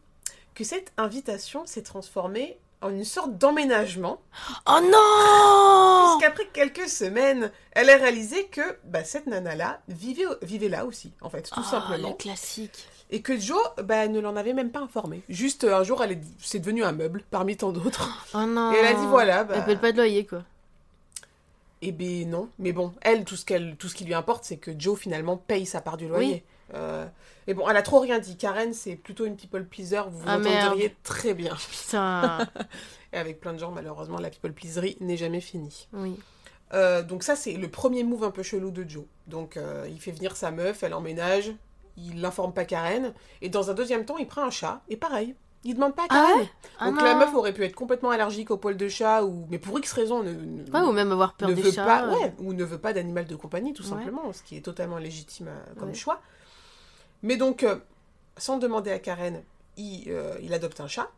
que cette invitation s'est transformée en une sorte d'emménagement Oh non Puisqu'après quelques semaines, elle a réalisé que bah, cette nana-là vivait, vivait là aussi, en fait, tout Ah, simplement. Le classique. Et que Joe bah, ne l'en avait même pas informé. Juste un jour, elle est... c'est devenu un meuble parmi tant d'autres. Oh non. Et elle a dit voilà, bah... Elle paye pas de loyer, quoi. Eh ben non. Mais bon, elle, tout ce, qu'elle, tout ce qui lui importe, c'est que Joe finalement paye sa part du loyer. Euh, Mais bon, elle a trop rien dit. Karen, c'est plutôt une people pleaser, vous vous Ah, entendriez très bien. Putain. Et avec plein de gens, malheureusement, la people pleaserie n'est jamais finie. oui. Euh, donc ça, c'est le premier move un peu chelou de Joe. Donc euh, il fait venir sa meuf, elle emménage, il n'informe pas Karen, et dans un deuxième temps, il prend un chat, et pareil, il demande pas à Ah Karen. ouais? Ah donc non. la meuf aurait pu être complètement allergique au poil de chat, ou mais pour X raison, ne, ne- Ouais, ou même avoir peur ne des veut chats. pas, euh. ouais, ou ne veut pas d'animal de compagnie, tout simplement, ce qui est totalement légitime comme choix. Mais donc, euh, sans demander à Karen, il, euh, il adopte un chat.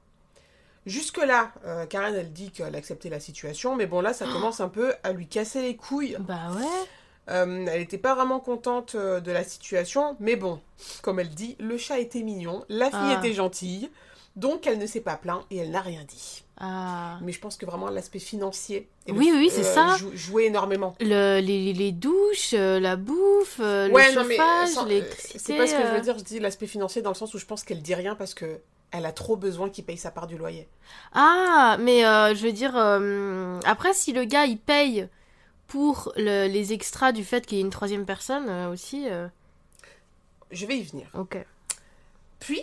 Jusque-là, euh, Karen, elle dit qu'elle acceptait la situation, mais bon, là, ça commence un peu à lui casser les couilles. Bah ouais. Euh, elle n'était pas vraiment contente euh, de la situation, mais bon, comme elle dit, le chat était mignon, la fille Ah. était gentille, donc elle ne s'est pas plaint et elle n'a rien dit. Ah. Mais je pense que vraiment l'aspect financier et Oui, le- oui, c'est ça. jou- jouait énormément. Le, les, les douches, euh, la bouffe, euh, Ouais, le chauffage, euh, l'électricité. c'est pas ce que je euh. veux dire, je dis l'aspect financier dans le sens où je pense qu'elle dit rien parce que elle a trop besoin qu'il paye sa part du loyer. Ah, mais euh, je veux dire, euh, après, si le gars il paye pour le- les extras du fait qu'il y ait une troisième personne euh, aussi, euh, Je vais y venir. ok. Puis,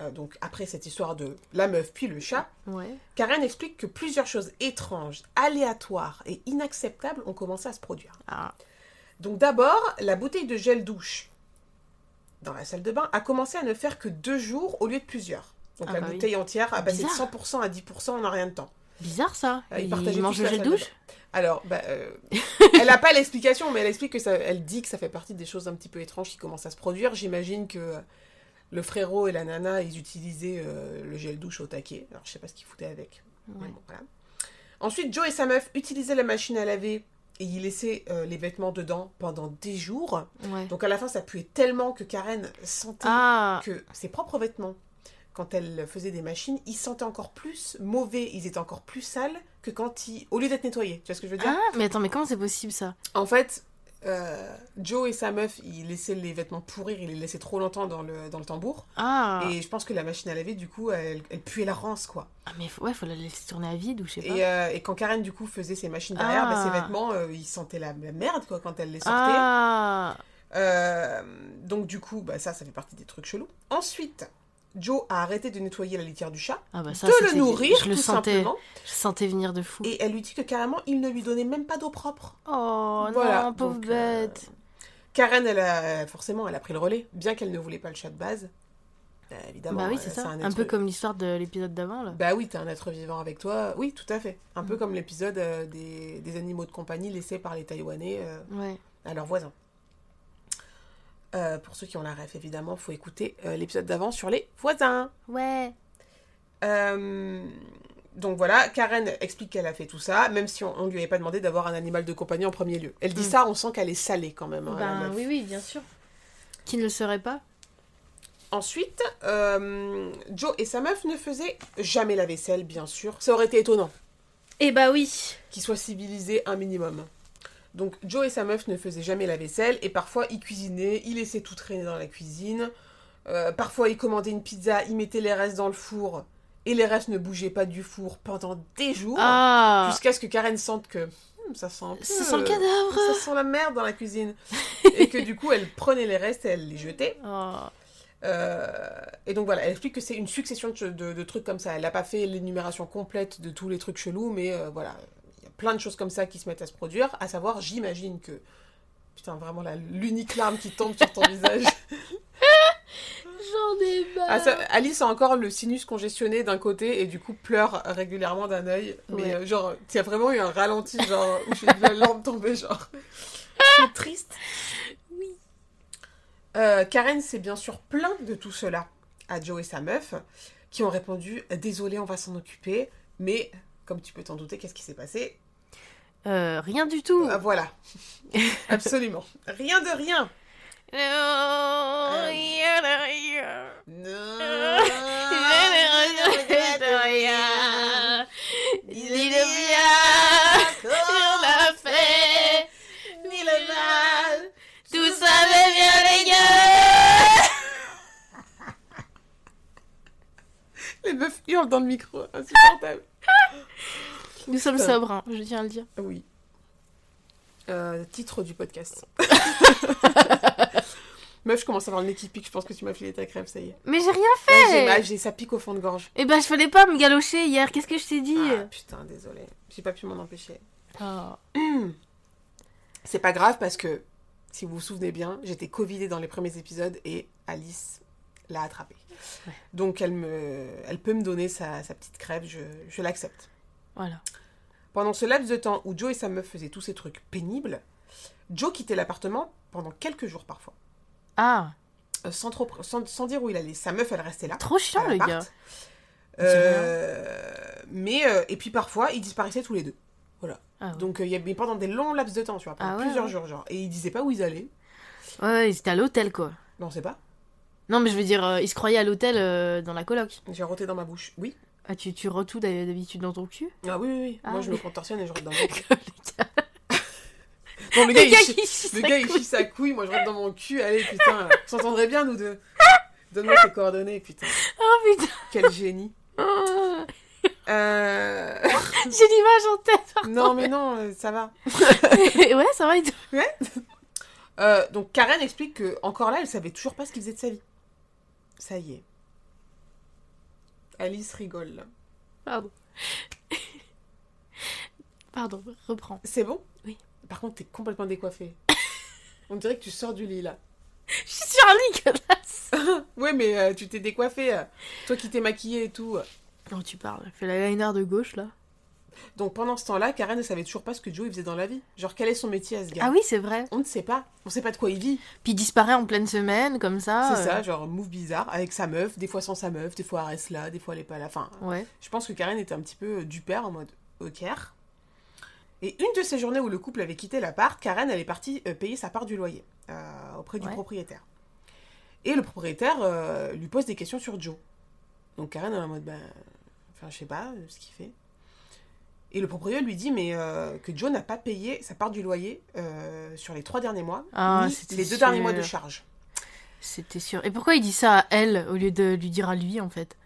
euh, donc après cette histoire de la meuf puis le chat, Ouais. Karen explique que plusieurs choses étranges, aléatoires et inacceptables ont commencé à se produire. Ah. Donc d'abord, la bouteille de gel douche dans la salle de bain a commencé à ne faire que deux jours au lieu de plusieurs. Donc Ah la bah oui. bouteille entière a passé de Bizarre. 100% à 10% en un rien de temps. Bizarre ça. Euh, il partageaient mange le gel douche. Alors, bah, euh, elle n'a pas l'explication, mais elle explique que ça, elle dit que ça fait partie des choses un petit peu étranges qui commencent à se produire. J'imagine que le frérot et la nana, ils utilisaient euh, le gel douche au taquet. Alors, je sais pas ce qu'ils foutaient avec. mais Ouais. bon, voilà. Ensuite, Joe et sa meuf utilisaient la machine à laver et ils laissaient euh, les vêtements dedans pendant des jours. Ouais. Donc, à la fin, ça puait tellement que Karen sentait Ah, que ses propres vêtements, quand elle faisait des machines, ils sentaient encore plus mauvais, ils étaient encore plus sales que quand ils... au lieu d'être nettoyés. Tu vois ce que je veux dire? Ah, mais attends, mais comment c'est possible ça? En fait, euh, Joe et sa meuf, ils laissaient les vêtements pourrir, ils les laissaient trop longtemps dans le, dans le tambour. Ah. Et je pense que la machine à laver, du coup, elle, elle puait la rance, quoi. Ah, mais faut- ouais, faut la laisser tourner à vide ou je sais pas. Et, euh, et quand Karen, du coup, faisait ses machines derrière, Ah. bah, ses vêtements, euh, ils sentaient la, la merde, quoi, quand elle les sortait. ah. Donc, du coup, bah, ça, ça fait partie des trucs chelous. Ensuite, Joe a arrêté de nettoyer la litière du chat, Ah bah ça, de le nourrir, je le tout sentais, simplement. je sentais venir de fou. Et elle lui dit que carrément, il ne lui donnait même pas d'eau propre. Oh Voilà, non, pauvre donc, euh, bête. Karen, elle a, forcément, elle a pris le relais, bien qu'elle ne voulait pas le chat de base. Euh, évidemment, Bah oui, euh, c'est ça. un, Un, être- peu comme l'histoire de l'épisode d'avant là. Bah oui, t'es un être vivant avec toi. Oui, tout à fait. Un peu Mm. comme l'épisode euh, des, des animaux de compagnie laissés par les Taïwanais Ouais. à leurs voisins. Euh, pour ceux qui ont la ref, évidemment, faut écouter euh, l'épisode d'avant sur les voisins. Ouais. Euh, donc voilà, Karen explique qu'elle a fait tout ça, même si on, on lui avait pas demandé d'avoir un animal de compagnie en premier lieu. Elle dit Mm. ça, on sent qu'elle est salée quand même. hein, Ben oui, oui, bien sûr. Qui ne le serait pas? Ensuite, euh, Joe et sa meuf ne faisaient jamais la vaisselle, bien sûr. Ça aurait été étonnant. Eh bah oui. qu'ils soient civilisés un minimum. Donc Joe et sa meuf ne faisaient jamais la vaisselle et parfois ils cuisinaient, ils laissaient tout traîner dans la cuisine. Euh, parfois ils commandaient une pizza, ils mettaient les restes dans le four et les restes ne bougeaient pas du four pendant des jours Ah. jusqu'à ce que Karen sente que Hmm, ça sent un peu, Ça sent le cadavre. ça sent la merde dans la cuisine et que du coup elle prenait les restes et elle les jetait. Oh. Euh, et donc voilà, elle explique que c'est une succession de, de- de trucs comme ça. Elle n'a pas fait l'énumération complète de tous les trucs chelous, mais euh, voilà, plein de choses comme ça qui se mettent à se produire. À savoir, j'imagine que. Putain, vraiment la- l'unique larme qui tombe sur ton visage. J'en ai marre. Ah, ça- Alice a encore le sinus congestionné d'un côté et du coup pleure régulièrement d'un œil. Mais Ouais. euh, genre, il y a vraiment eu un ralenti, genre, où j'ai vu la lampe tomber, genre. C'est triste. Oui. Euh, Karen s'est bien sûr plaint de tout cela à Joe et sa meuf, qui ont répondu Désolé, on va s'en occuper. Mais, comme tu peux t'en douter, qu'est-ce qui s'est passé? Euh, rien du tout. Ah, Voilà. Absolument. Rien de rien. Non, Euh. rien de rien. Non. Rien de rien. Dis le bien qu'on a fait. Ni le mal. Tout ça va bien, les gars. Les meufs hurlent dans le micro. Insupportable. Nous sommes sobres, hein, je tiens à le dire. Oui. Euh, titre du podcast. Meuf, je commence à avoir le nez qui pique. Je pense que tu m'as filé ta crève, ça y est. Mais j'ai rien j'ai fait. j'ai ça pique au fond de gorge. Eh ben, je fallait pas me galocher hier. Qu'est-ce que je t'ai dit Ah, putain, désolé. J'ai pas pu m'en empêcher. Oh. C'est pas grave parce que, si vous vous souvenez bien, j'étais covidée dans les premiers épisodes et Alice l'a attrapée. Ouais. Donc elle, me, elle peut me donner sa, sa petite crève, je, je l'accepte. Voilà. Pendant ce laps de temps où Joe et sa meuf faisaient tous ces trucs pénibles, Joe quittait l'appartement pendant quelques jours parfois. Ah, Euh, sans, trop, sans, sans dire où il allait. Sa meuf, elle restait là. trop chiant, le gars. Euh, mais, euh, et puis parfois, ils disparaissaient tous les deux. Voilà. Ah ouais. Donc, euh, il y avait pendant des longs laps de temps, tu vois, pendant Ah ouais, plusieurs ouais. jours, genre. Et ils disaient pas où ils allaient. Ouais, ils étaient à l'hôtel, quoi. Non, on sait pas. Non, mais je veux dire, euh, ils se croyaient à l'hôtel euh, dans la coloc. J'ai roté dans ma bouche. Oui. Ah, tu, tu retous d'hab- d'habitude dans ton cul? Ah oui, oui, oui. Ah Moi, je oui. me contorsionne et je rote dans mon cul. Le gars, Bon, le gars, il, chie- qui chie le sa gars, il couille. chie sa couille, moi, je rentre dans mon cul. Allez, putain, on s'entendrait bien, nous deux. Donne-moi tes coordonnées, putain. Oh putain Quel génie. Oh, Euh... J'ai l'image en tête non, mais non, euh, ça va. Ouais, ça va et tout Euh, donc, Karen explique que, encore là, elle savait toujours pas ce qu'il faisait de sa vie. Ça y est. Alice rigole. Pardon. Pardon, reprends. C'est bon? Oui. Par contre, t'es complètement décoiffée. On dirait que tu sors du lit, là. Je suis sur un lit, connasse Ouais, mais euh, tu t'es décoiffée. euh. Toi qui t'es maquillée et tout. Non, tu parles. Fais la liner de gauche, là. Donc, pendant ce temps-là, Karen ne savait toujours pas ce que Joe il faisait dans la vie. Genre, quel est son métier à ce gars? Ah oui, c'est vrai. On ne sait pas. On sait pas de quoi il vit. Puis il disparaît en pleine semaine, comme ça. C'est euh, ça, genre, move bizarre, avec sa meuf, des fois sans sa meuf, des fois elle reste là, des fois elle est pas là. Enfin, Ouais. je pense que Karen était un petit peu euh, du père en mode ok. Et une de ces journées où le couple avait quitté l'appart, Karen elle est partie euh, payer sa part du loyer euh, auprès du Ouais. propriétaire. Et le propriétaire euh, lui pose des questions sur Joe. Donc Karen elle est en mode ben, enfin je sais pas euh, ce qu'il fait. Et le propriétaire lui dit mais euh, que Joe n'a pas payé sa part du loyer euh, sur les trois derniers mois, Ah, ni les deux derniers mois de charge. C'était sûr. Et pourquoi il dit ça à elle au lieu de lui dire à lui en fait?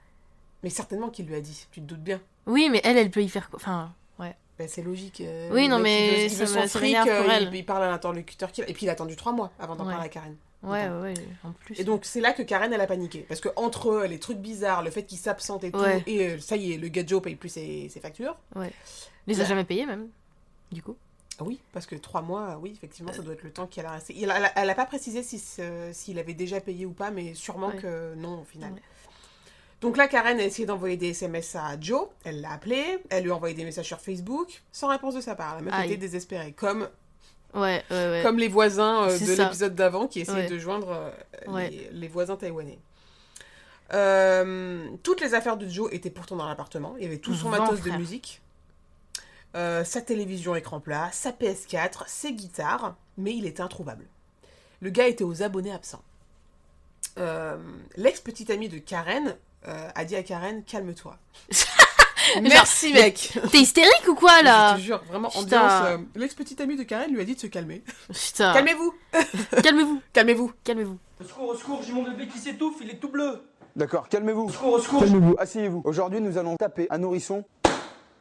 Mais certainement qu'il lui a dit, tu te doutes bien. Oui, mais elle, elle peut y faire quoi? Enfin, ouais. Ben, c'est logique. euh, Oui, non, mais il veut, il veut son ça fric, m'énerve pour elle. il, il parle à l'interlocuteur qu'il a. Et puis il a attendu trois mois avant d'en Ouais. parler à Karen. Ouais, ouais, en plus. Et donc c'est là que Karen elle a paniqué parce que entre eux, les trucs bizarres, le fait qu'il s'absente et tout, Ouais. et euh, ça y est, le gars Joe paye plus ses, ses factures. les a Ouais. jamais payés même, du coup. Ah Oui, parce que trois mois, oui, effectivement, ça doit être le temps qu'elle a resté. Il a- elle, a, elle a pas précisé si s'il avait déjà payé ou pas, mais sûrement Ouais. que non au final. Ouais. Donc là, Karen a essayé d'envoyer des SMS à Joe. Elle l'a appelé. Elle lui a envoyé des messages sur Facebook, sans réponse de sa part. La meuf était désespérée, comme Ouais, ouais, ouais. comme les voisins euh, de l'épisode d'avant qui essayaient de joindre euh, les, les voisins taïwanais. Euh, toutes les affaires de Joe étaient pourtant dans l'appartement. Il y avait tout son matos de musique. Sa télévision écran plat, sa PS4, ses guitares, mais il était introuvable. Le gars était aux abonnés absents. L'ex-petite amie de Karen a dit à Karen Calme-toi. Merci, mec T'es hystérique ou quoi là? Je te jure, vraiment, Putain. ambiance. euh, L'ex-petite amie de Karen lui a dit de se calmer. Putain. Calmez-vous Calmez-vous, Calmez-vous calmez-vous. Au secours, au secours, j'ai mon bébé qui s'étouffe, il est tout bleu. D'accord, calmez-vous. Au secours, au secours. Calmez-vous, asseyez-vous. Aujourd'hui, nous allons taper un nourrisson.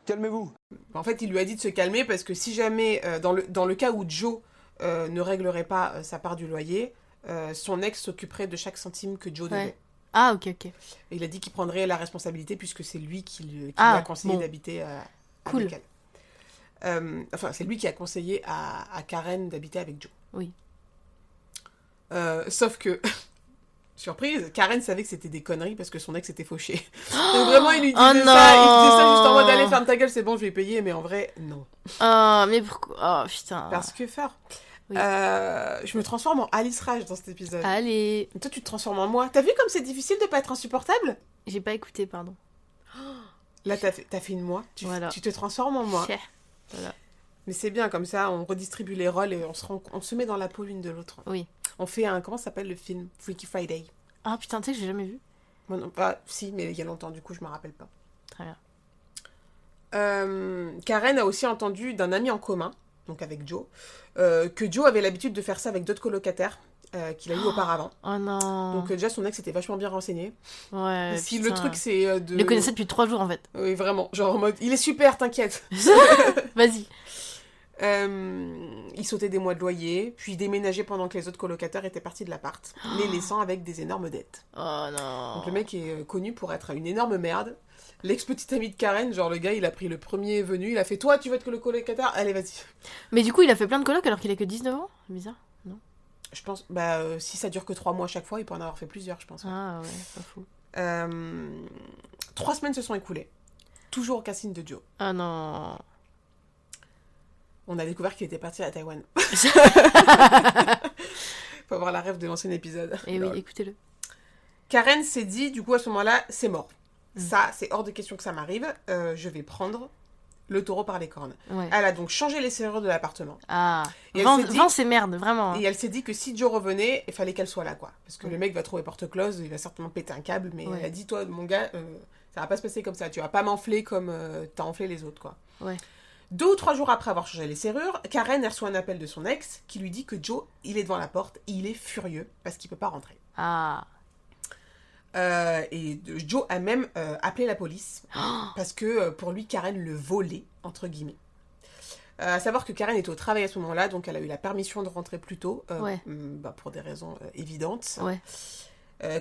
Calmez-vous. En fait, il lui a dit de se calmer parce que si jamais, euh, dans, le, dans le cas où Joe euh, ne réglerait pas euh, sa part du loyer, euh, son ex s'occuperait de chaque centime que Joe devait. Ah, ok, ok. Et il a dit qu'il prendrait la responsabilité puisque c'est lui qui, lui- qui Ah, lui a conseillé bon. d'habiter euh, Cool. avec elle. Euh, enfin, c'est lui qui a conseillé à, à Karen d'habiter avec Joe. Oui. Euh, sauf que, surprise, Karen savait que c'était des conneries parce que son ex était fauché. Donc vraiment, il lui disait Oh ça, il disait ça juste en mode allez ferme ta gueule, c'est bon, je vais payer, mais en vrai, non. Ah, mais pourquoi? Oh putain. Parce que fort. Oui. Euh, je me transforme en Alice Rage dans cet épisode. Allez. Toi, tu te transformes en moi. T'as vu comme c'est difficile de pas être insupportable? J'ai pas écouté, pardon. Là, t'as fait, une moi. Tu, Voilà. tu te transformes en moi. Mais c'est bien, comme ça, on redistribue les rôles et on se, rend- on se met dans la peau l'une de l'autre. Oui. On fait un. Comment ça s'appelle le film? Freaky Friday. Ah putain, tu sais que j'ai jamais vu. Moi, non, pas, si, mais il y a longtemps, du coup, je me rappelle pas. Très bien. Euh, Karen a aussi entendu d'un ami en commun, donc avec Joe, euh, que Joe avait l'habitude de faire ça avec d'autres colocataires euh, qu'il a eu auparavant. Oh non. Donc euh, déjà, son ex était vachement bien renseigné. ouais. si putain. le truc, c'est de... Je le connaissais depuis trois jours en fait. Oui, vraiment. Genre en mode, il est super, t'inquiète. Vas-y. Euh, il sautait des mois de loyer, puis déménageait pendant que les autres colocataires étaient partis de l'appart, les laissant avec des énormes dettes. Oh non. Donc le mec est connu pour être une énorme merde. L'ex-petite amie de Karen, genre le gars, il a pris le premier venu, il a fait Toi, tu veux être que le colocataire? Allez, vas-y. Mais du coup, il a fait plein de colocs alors qu'il a que 19 ans? Bizarre. Je pense, bah, euh, si ça dure que trois mois à chaque fois, il peut en avoir fait plusieurs, je pense. Ah ouais, pas fou. Euh, trois semaines se sont écoulées. Toujours aucun signe de Joe. Ah non. On a découvert qu'il était parti à Taïwan. Faut avoir la rêve de l'ancien épisode. Et Eh oui, écoutez-le. Karen s'est dit, du coup, à ce moment-là, c'est mort. Mm. Ça, c'est hors de question que ça m'arrive. Euh, je vais prendre le taureau par les cornes. Ouais. Elle a donc changé les serrures de l'appartement. Ah. Et s'est dit- vends ces merdes, vraiment. Et elle s'est dit que si Joe revenait, il fallait qu'elle soit là, quoi. Parce que le mec va trouver porte close, il va certainement péter un câble, mais Ouais. elle a dit, toi, mon gars, euh, ça va pas se passer comme ça. Tu vas pas m'enfler comme euh, t'as enflé les autres, quoi. Ouais. Deux ou trois jours après avoir changé les serrures, Karen reçoit un appel de son ex qui lui dit que Joe, il est devant la porte et il est furieux parce qu'il peut pas rentrer. Ah. Euh, et Joe a même euh, appelé la police parce que euh, pour lui, Karen le volait, entre guillemets. À savoir que Karen était au travail à ce moment-là, donc elle a eu la permission de rentrer plus tôt, Ouais. hum, bah, pour des raisons évidentes. Ouais.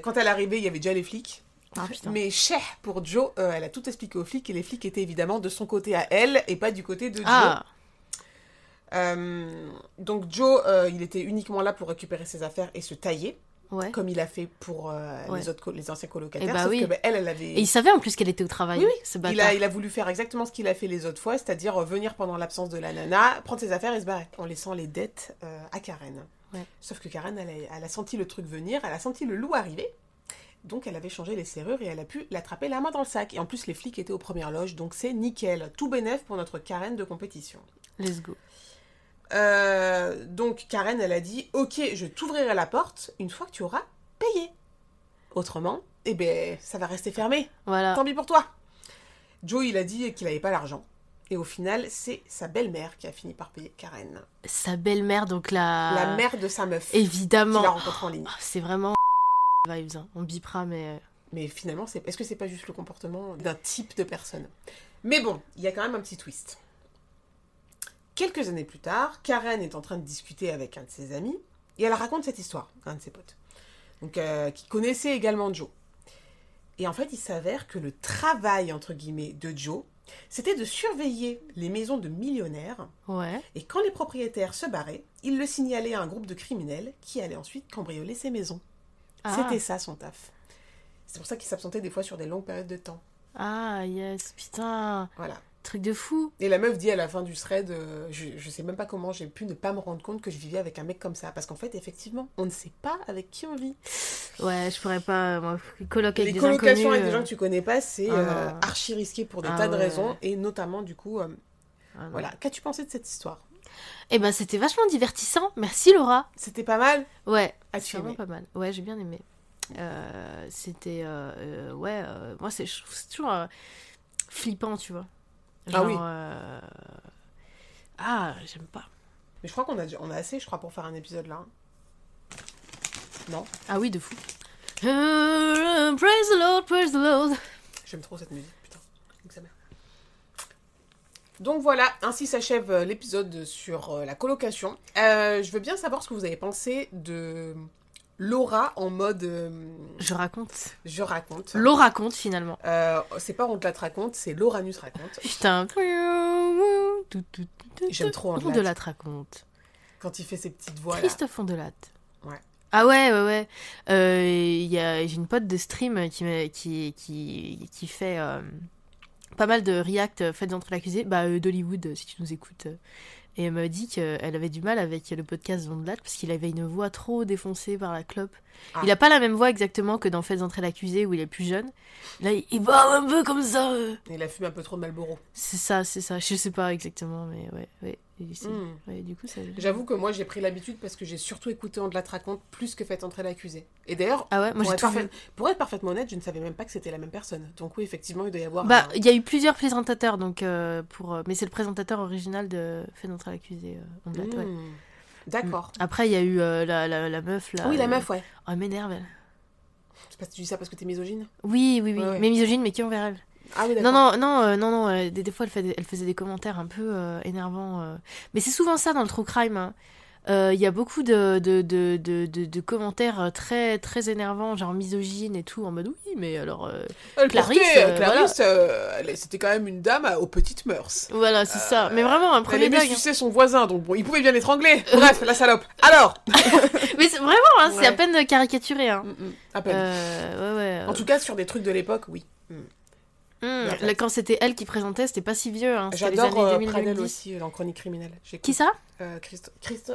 Quand elle est arrivée, il y avait déjà les flics. Ah. Mais cher pour Joe, elle a tout expliqué aux flics et les flics étaient évidemment de son côté à elle et pas du côté de Joe. Ah. Donc Joe, il était uniquement là pour récupérer ses affaires et se tailler, Ouais. comme il a fait pour euh, Ouais. les autres les anciens colocataires. Eh bah sauf oui. que bah, elle, elle avait. Et il savait en plus qu'elle était au travail. Oui, oui. Ce Il a, il a voulu faire exactement ce qu'il a fait les autres fois, c'est-à-dire euh, venir pendant l'absence de la nana, prendre ses affaires et se barrer, en laissant les dettes euh, à Karen. Ouais. Sauf que Karen, elle a, elle a senti le truc venir, elle a senti le loup arriver, donc elle avait changé les serrures et elle a pu l'attraper la main dans le sac. Et en plus, les flics étaient aux premières loges, donc c'est nickel. Tout bénef pour notre Karen de compétition. Let's go. Euh, donc Karen, elle a dit Ok, je t'ouvrirai la porte une fois que tu auras payé. Autrement, eh ben, ça va rester fermé. Voilà. Tant pis pour toi. Joe, il a dit qu'il n'avait pas l'argent. Et au final, c'est sa belle-mère qui a fini par payer Karen. Sa belle-mère, donc la... La mère de sa meuf. Évidemment. Qu'il a rencontrée en ligne. Ah, C'est vraiment vibes. hein. On bipera, mais... euh, Mais finalement, c'est... est-ce que c'est pas juste le comportement d'un type de personne? Mais bon, il y a quand même un petit twist. Quelques années plus tard, Karen est en train de discuter avec un de ses amis et elle raconte cette histoire un de ses potes, donc euh, qui connaissait également Joe. Et en fait, il s'avère que le travail entre guillemets de Joe, c'était de surveiller les maisons de millionnaires Ouais. et quand les propriétaires se barraient, il le signalait à un groupe de criminels qui allaient ensuite cambrioler ces maisons. Ah. C'était ça son taf. C'est pour ça qu'il s'absentait des fois sur des longues périodes de temps. Ah, yes. Putain. Voilà. Truc de fou. Et la meuf dit à la fin du thread, euh, je, je sais même pas comment j'ai pu ne pas me rendre compte que je vivais avec un mec comme ça. Parce qu'en fait, effectivement, on ne sait pas avec qui on vit. Ouais, je pourrais pas... Moi, coloc avec Les des inconnus, avec des euh, gens que tu connais pas, c'est Ah euh, archi risqué pour des Ah tas de ouais. raisons. Et notamment, du coup, euh, ah voilà. Qu'as-tu pensé de cette histoire? Eh ben, c'était vachement divertissant. Merci, Laura. C'était pas mal? Ouais, As-tu vraiment pas mal. Ouais, j'ai bien aimé. Euh, c'était euh, euh, ouais, euh, moi c'est toujours euh, flippant, tu vois. Ah oui. euh, Ah, j'aime pas. Mais je crois qu'on a, on a assez, je crois, pour faire un épisode là. Non Ah oui, de fou. Euh, praise the Lord, praise the Lord. J'aime trop cette musique, putain. Mère. Donc voilà, ainsi s'achève euh, l'épisode sur la colocation. Euh, je veux bien savoir ce que vous avez pensé de Laura en mode euh, Je raconte. je raconte. L'eau raconte finalement. Euh, c'est pas on te la te raconte, c'est Lauranus raconte. Putain. J'aime trop de la raconte. Quand il fait ses petites voix là. Christophe Ondelat. Ouais. Ah ouais, ouais, ouais. Euh, J'ai une pote de stream qui, qui, qui, qui fait pas mal de react faites d'entre l'accusé. Bah, d'Hollywood, si tu nous écoutes. Euh. Et elle m'a dit qu'elle avait du mal avec le podcast d'Ondelat parce qu'il avait une voix trop défoncée par la clope. Ah. Il a pas la même voix exactement que dans Faites entrer l'accusé où il est plus jeune. Là, il, il parle un peu comme ça. euh. Il a fumé un peu trop de Malboro. C'est ça, c'est ça. Je sais pas exactement, mais ouais, ouais. Et c'est- Mm. ouais, du coup, ça. J'avoue que moi j'ai pris l'habitude parce que j'ai surtout écouté On te la te raconte plus que fait entrer l'accusé. Et d'ailleurs, Ah ouais, moi pour, être tout parfait- vu. pour être parfaitement honnête, je ne savais même pas que c'était la même personne. Donc oui, effectivement, il doit y avoir. Bah, un- il y a eu plusieurs présentateurs, donc euh, pour, euh, mais c'est le présentateur original de Fait d'entrer l'accusé. Euh, Ondelat, ouais. Hmm. D'accord. Après, il y a eu euh, la, la, la meuf là. oui, la meuf, ouais. Oh, elle m'énerve elle. C'est parce que tu dis ça parce que t'es misogyne? Oui, oui, oui. Mais misogyne, mais qui envers elle Ah oui, Non, non, non, euh, non, non. euh, des, des fois, elle, fait des- elle faisait des commentaires un peu euh, énervants. euh. Mais c'est souvent ça dans le true crime. hein. Euh, Il y a beaucoup de, de, de, de, de- de commentaires très, très énervants, genre misogynes et tout, en mode oui, mais alors. euh, Elle Clarisse, portait, euh, Clarisse, euh, elle- c'était quand même une dame aux petites mœurs. Voilà, c'est ça. Mais vraiment, un Elle premier aimait dog. hein. sucer son voisin, donc bon, il pouvait bien l'étrangler. Bref, la salope. Alors Mais c'est vraiment, hein, c'est à peine caricaturé. Hein. Mm, mm, à peine. Euh, ouais, ouais. En tout cas, sur des trucs de l'époque, oui. Hum, la là, quand c'était elle qui présentait, c'était pas si vieux. Hein. J'adore années euh, 2000, Pradel 2010. aussi, euh, dans Chronique criminelle. Qui ça? Euh, Christ... Christ...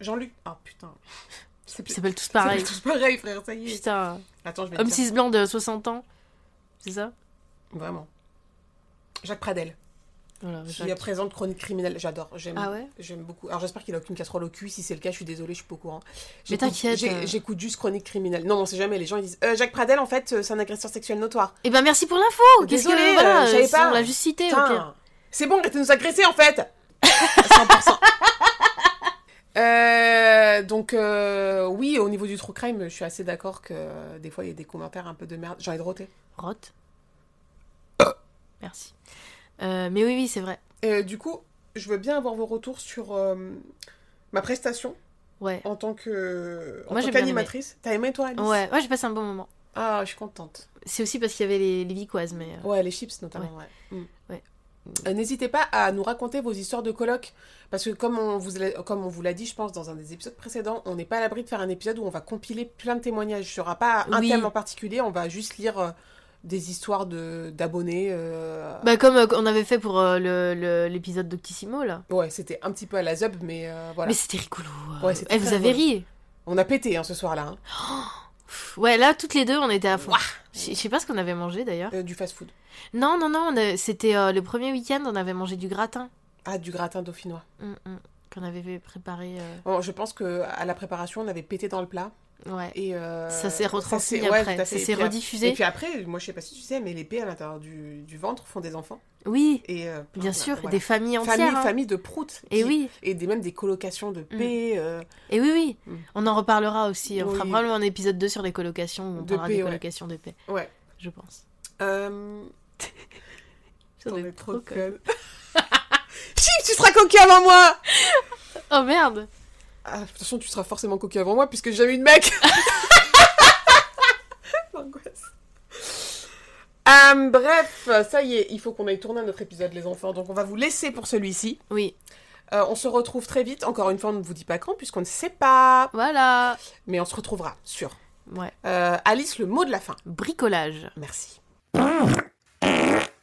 Jean-Luc. Ah putain. C'est Ils s'appellent tous pareil. tous pareil, frère, ça y est. Putain. Attends, je vais Homme dire. cis blanc de 60 ans. C'est ça? Vraiment. Jacques Pradel, Voilà, qui Jacques. présente Chronique criminelle. J'adore. J'aime Ah ouais J'aime beaucoup. Alors j'espère qu'il a aucune casserole au cul. Si c'est le cas, je suis désolée, je suis pas au courant. Mais t'inquiète, euh. J'écoute juste chronique criminelle. Non, on sait jamais. Les gens ils disent euh, Jacques Pradel, en fait, euh, c'est un agresseur sexuel notoire. Eh ben merci pour l'info Qu'est-ce que... Désolée, Voilà, euh, pas. on l'a juste cité. C'est bon, arrêtez de nous agresser en fait 100%. Euh, donc euh, oui, au niveau du true crime, je suis assez d'accord que euh, des fois il y a des commentaires un peu de merde. J'ai envie de roter. Rote. Merci. Euh, mais oui, oui, c'est vrai. Du coup, je veux bien avoir vos retours sur euh, ma prestation Ouais. en tant que en Moi, tant j'ai bien qu'animatrice. T'as aimé toi, Alice? Ouais, ouais j'ai passé un bon moment. Ah, je suis contente. C'est aussi parce qu'il y avait les, les Vicoises, mais... euh, Ouais, les chips notamment, ouais. Mm. Ouais. Euh, N'hésitez pas à nous raconter vos histoires de coloc, parce que comme on vous l'a- comme on vous l'a dit, je pense, dans un des épisodes précédents, on n'est pas à l'abri de faire un épisode où on va compiler plein de témoignages. Il n'y aura pas un Oui. thème en particulier, on va juste lire euh, des histoires de d'abonnés. euh, Bah comme euh, on avait fait pour euh, l'épisode d'Octissimo, là. Ouais, c'était un petit peu à la zub, mais voilà. Mais c'était rigolo. Ouais, Eh, vous avez rigolo. ri On a pété hein, ce soir-là. hein. Pff, Ouais, là, toutes les deux, on était à fond. Je sais pas ce qu'on avait mangé, d'ailleurs. Du fast-food. Non, non, non, a- c'était le premier week-end, on avait mangé du gratin. Ah, du gratin dauphinois. Mm, mm. qu'on avait préparé. Bon, je pense que à la préparation, on avait pété dans le plat. Ouais. Et euh, Ça s'est retransmis après, ça s'est rediffusé. Et puis après, moi je sais pas si tu sais, mais les paix à l'intérieur du, du ventre font des enfants. Oui, Et, euh, bien voilà, sûr, voilà. des familles entières. Famille, hein. famille de proutes. Et qui- oui, Et des, même des colocations de paix. euh, et oui, oui. Mm. On en reparlera aussi. On fera probablement un épisode 2 sur les colocations où on De parlera paix, des ouais. colocations de paix, ouais. je pense. Euh... J'en ai trop trop conne. Chip, tu seras coquille avant moi Oh merde ah, De toute façon, tu seras forcément coquille avant moi puisque j'ai jamais eu de mec. L'angoisse. Euh, bref, ça y est, il faut qu'on aille tourner notre épisode, les enfants. Donc, on va vous laisser pour celui-ci. Oui, Euh, on se retrouve très vite. Encore une fois, on ne vous dit pas quand, puisqu'on ne sait pas. voilà. Mais on se retrouvera, sûr. Ouais. Euh, Alice, le mot de la fin. Bricolage. Merci.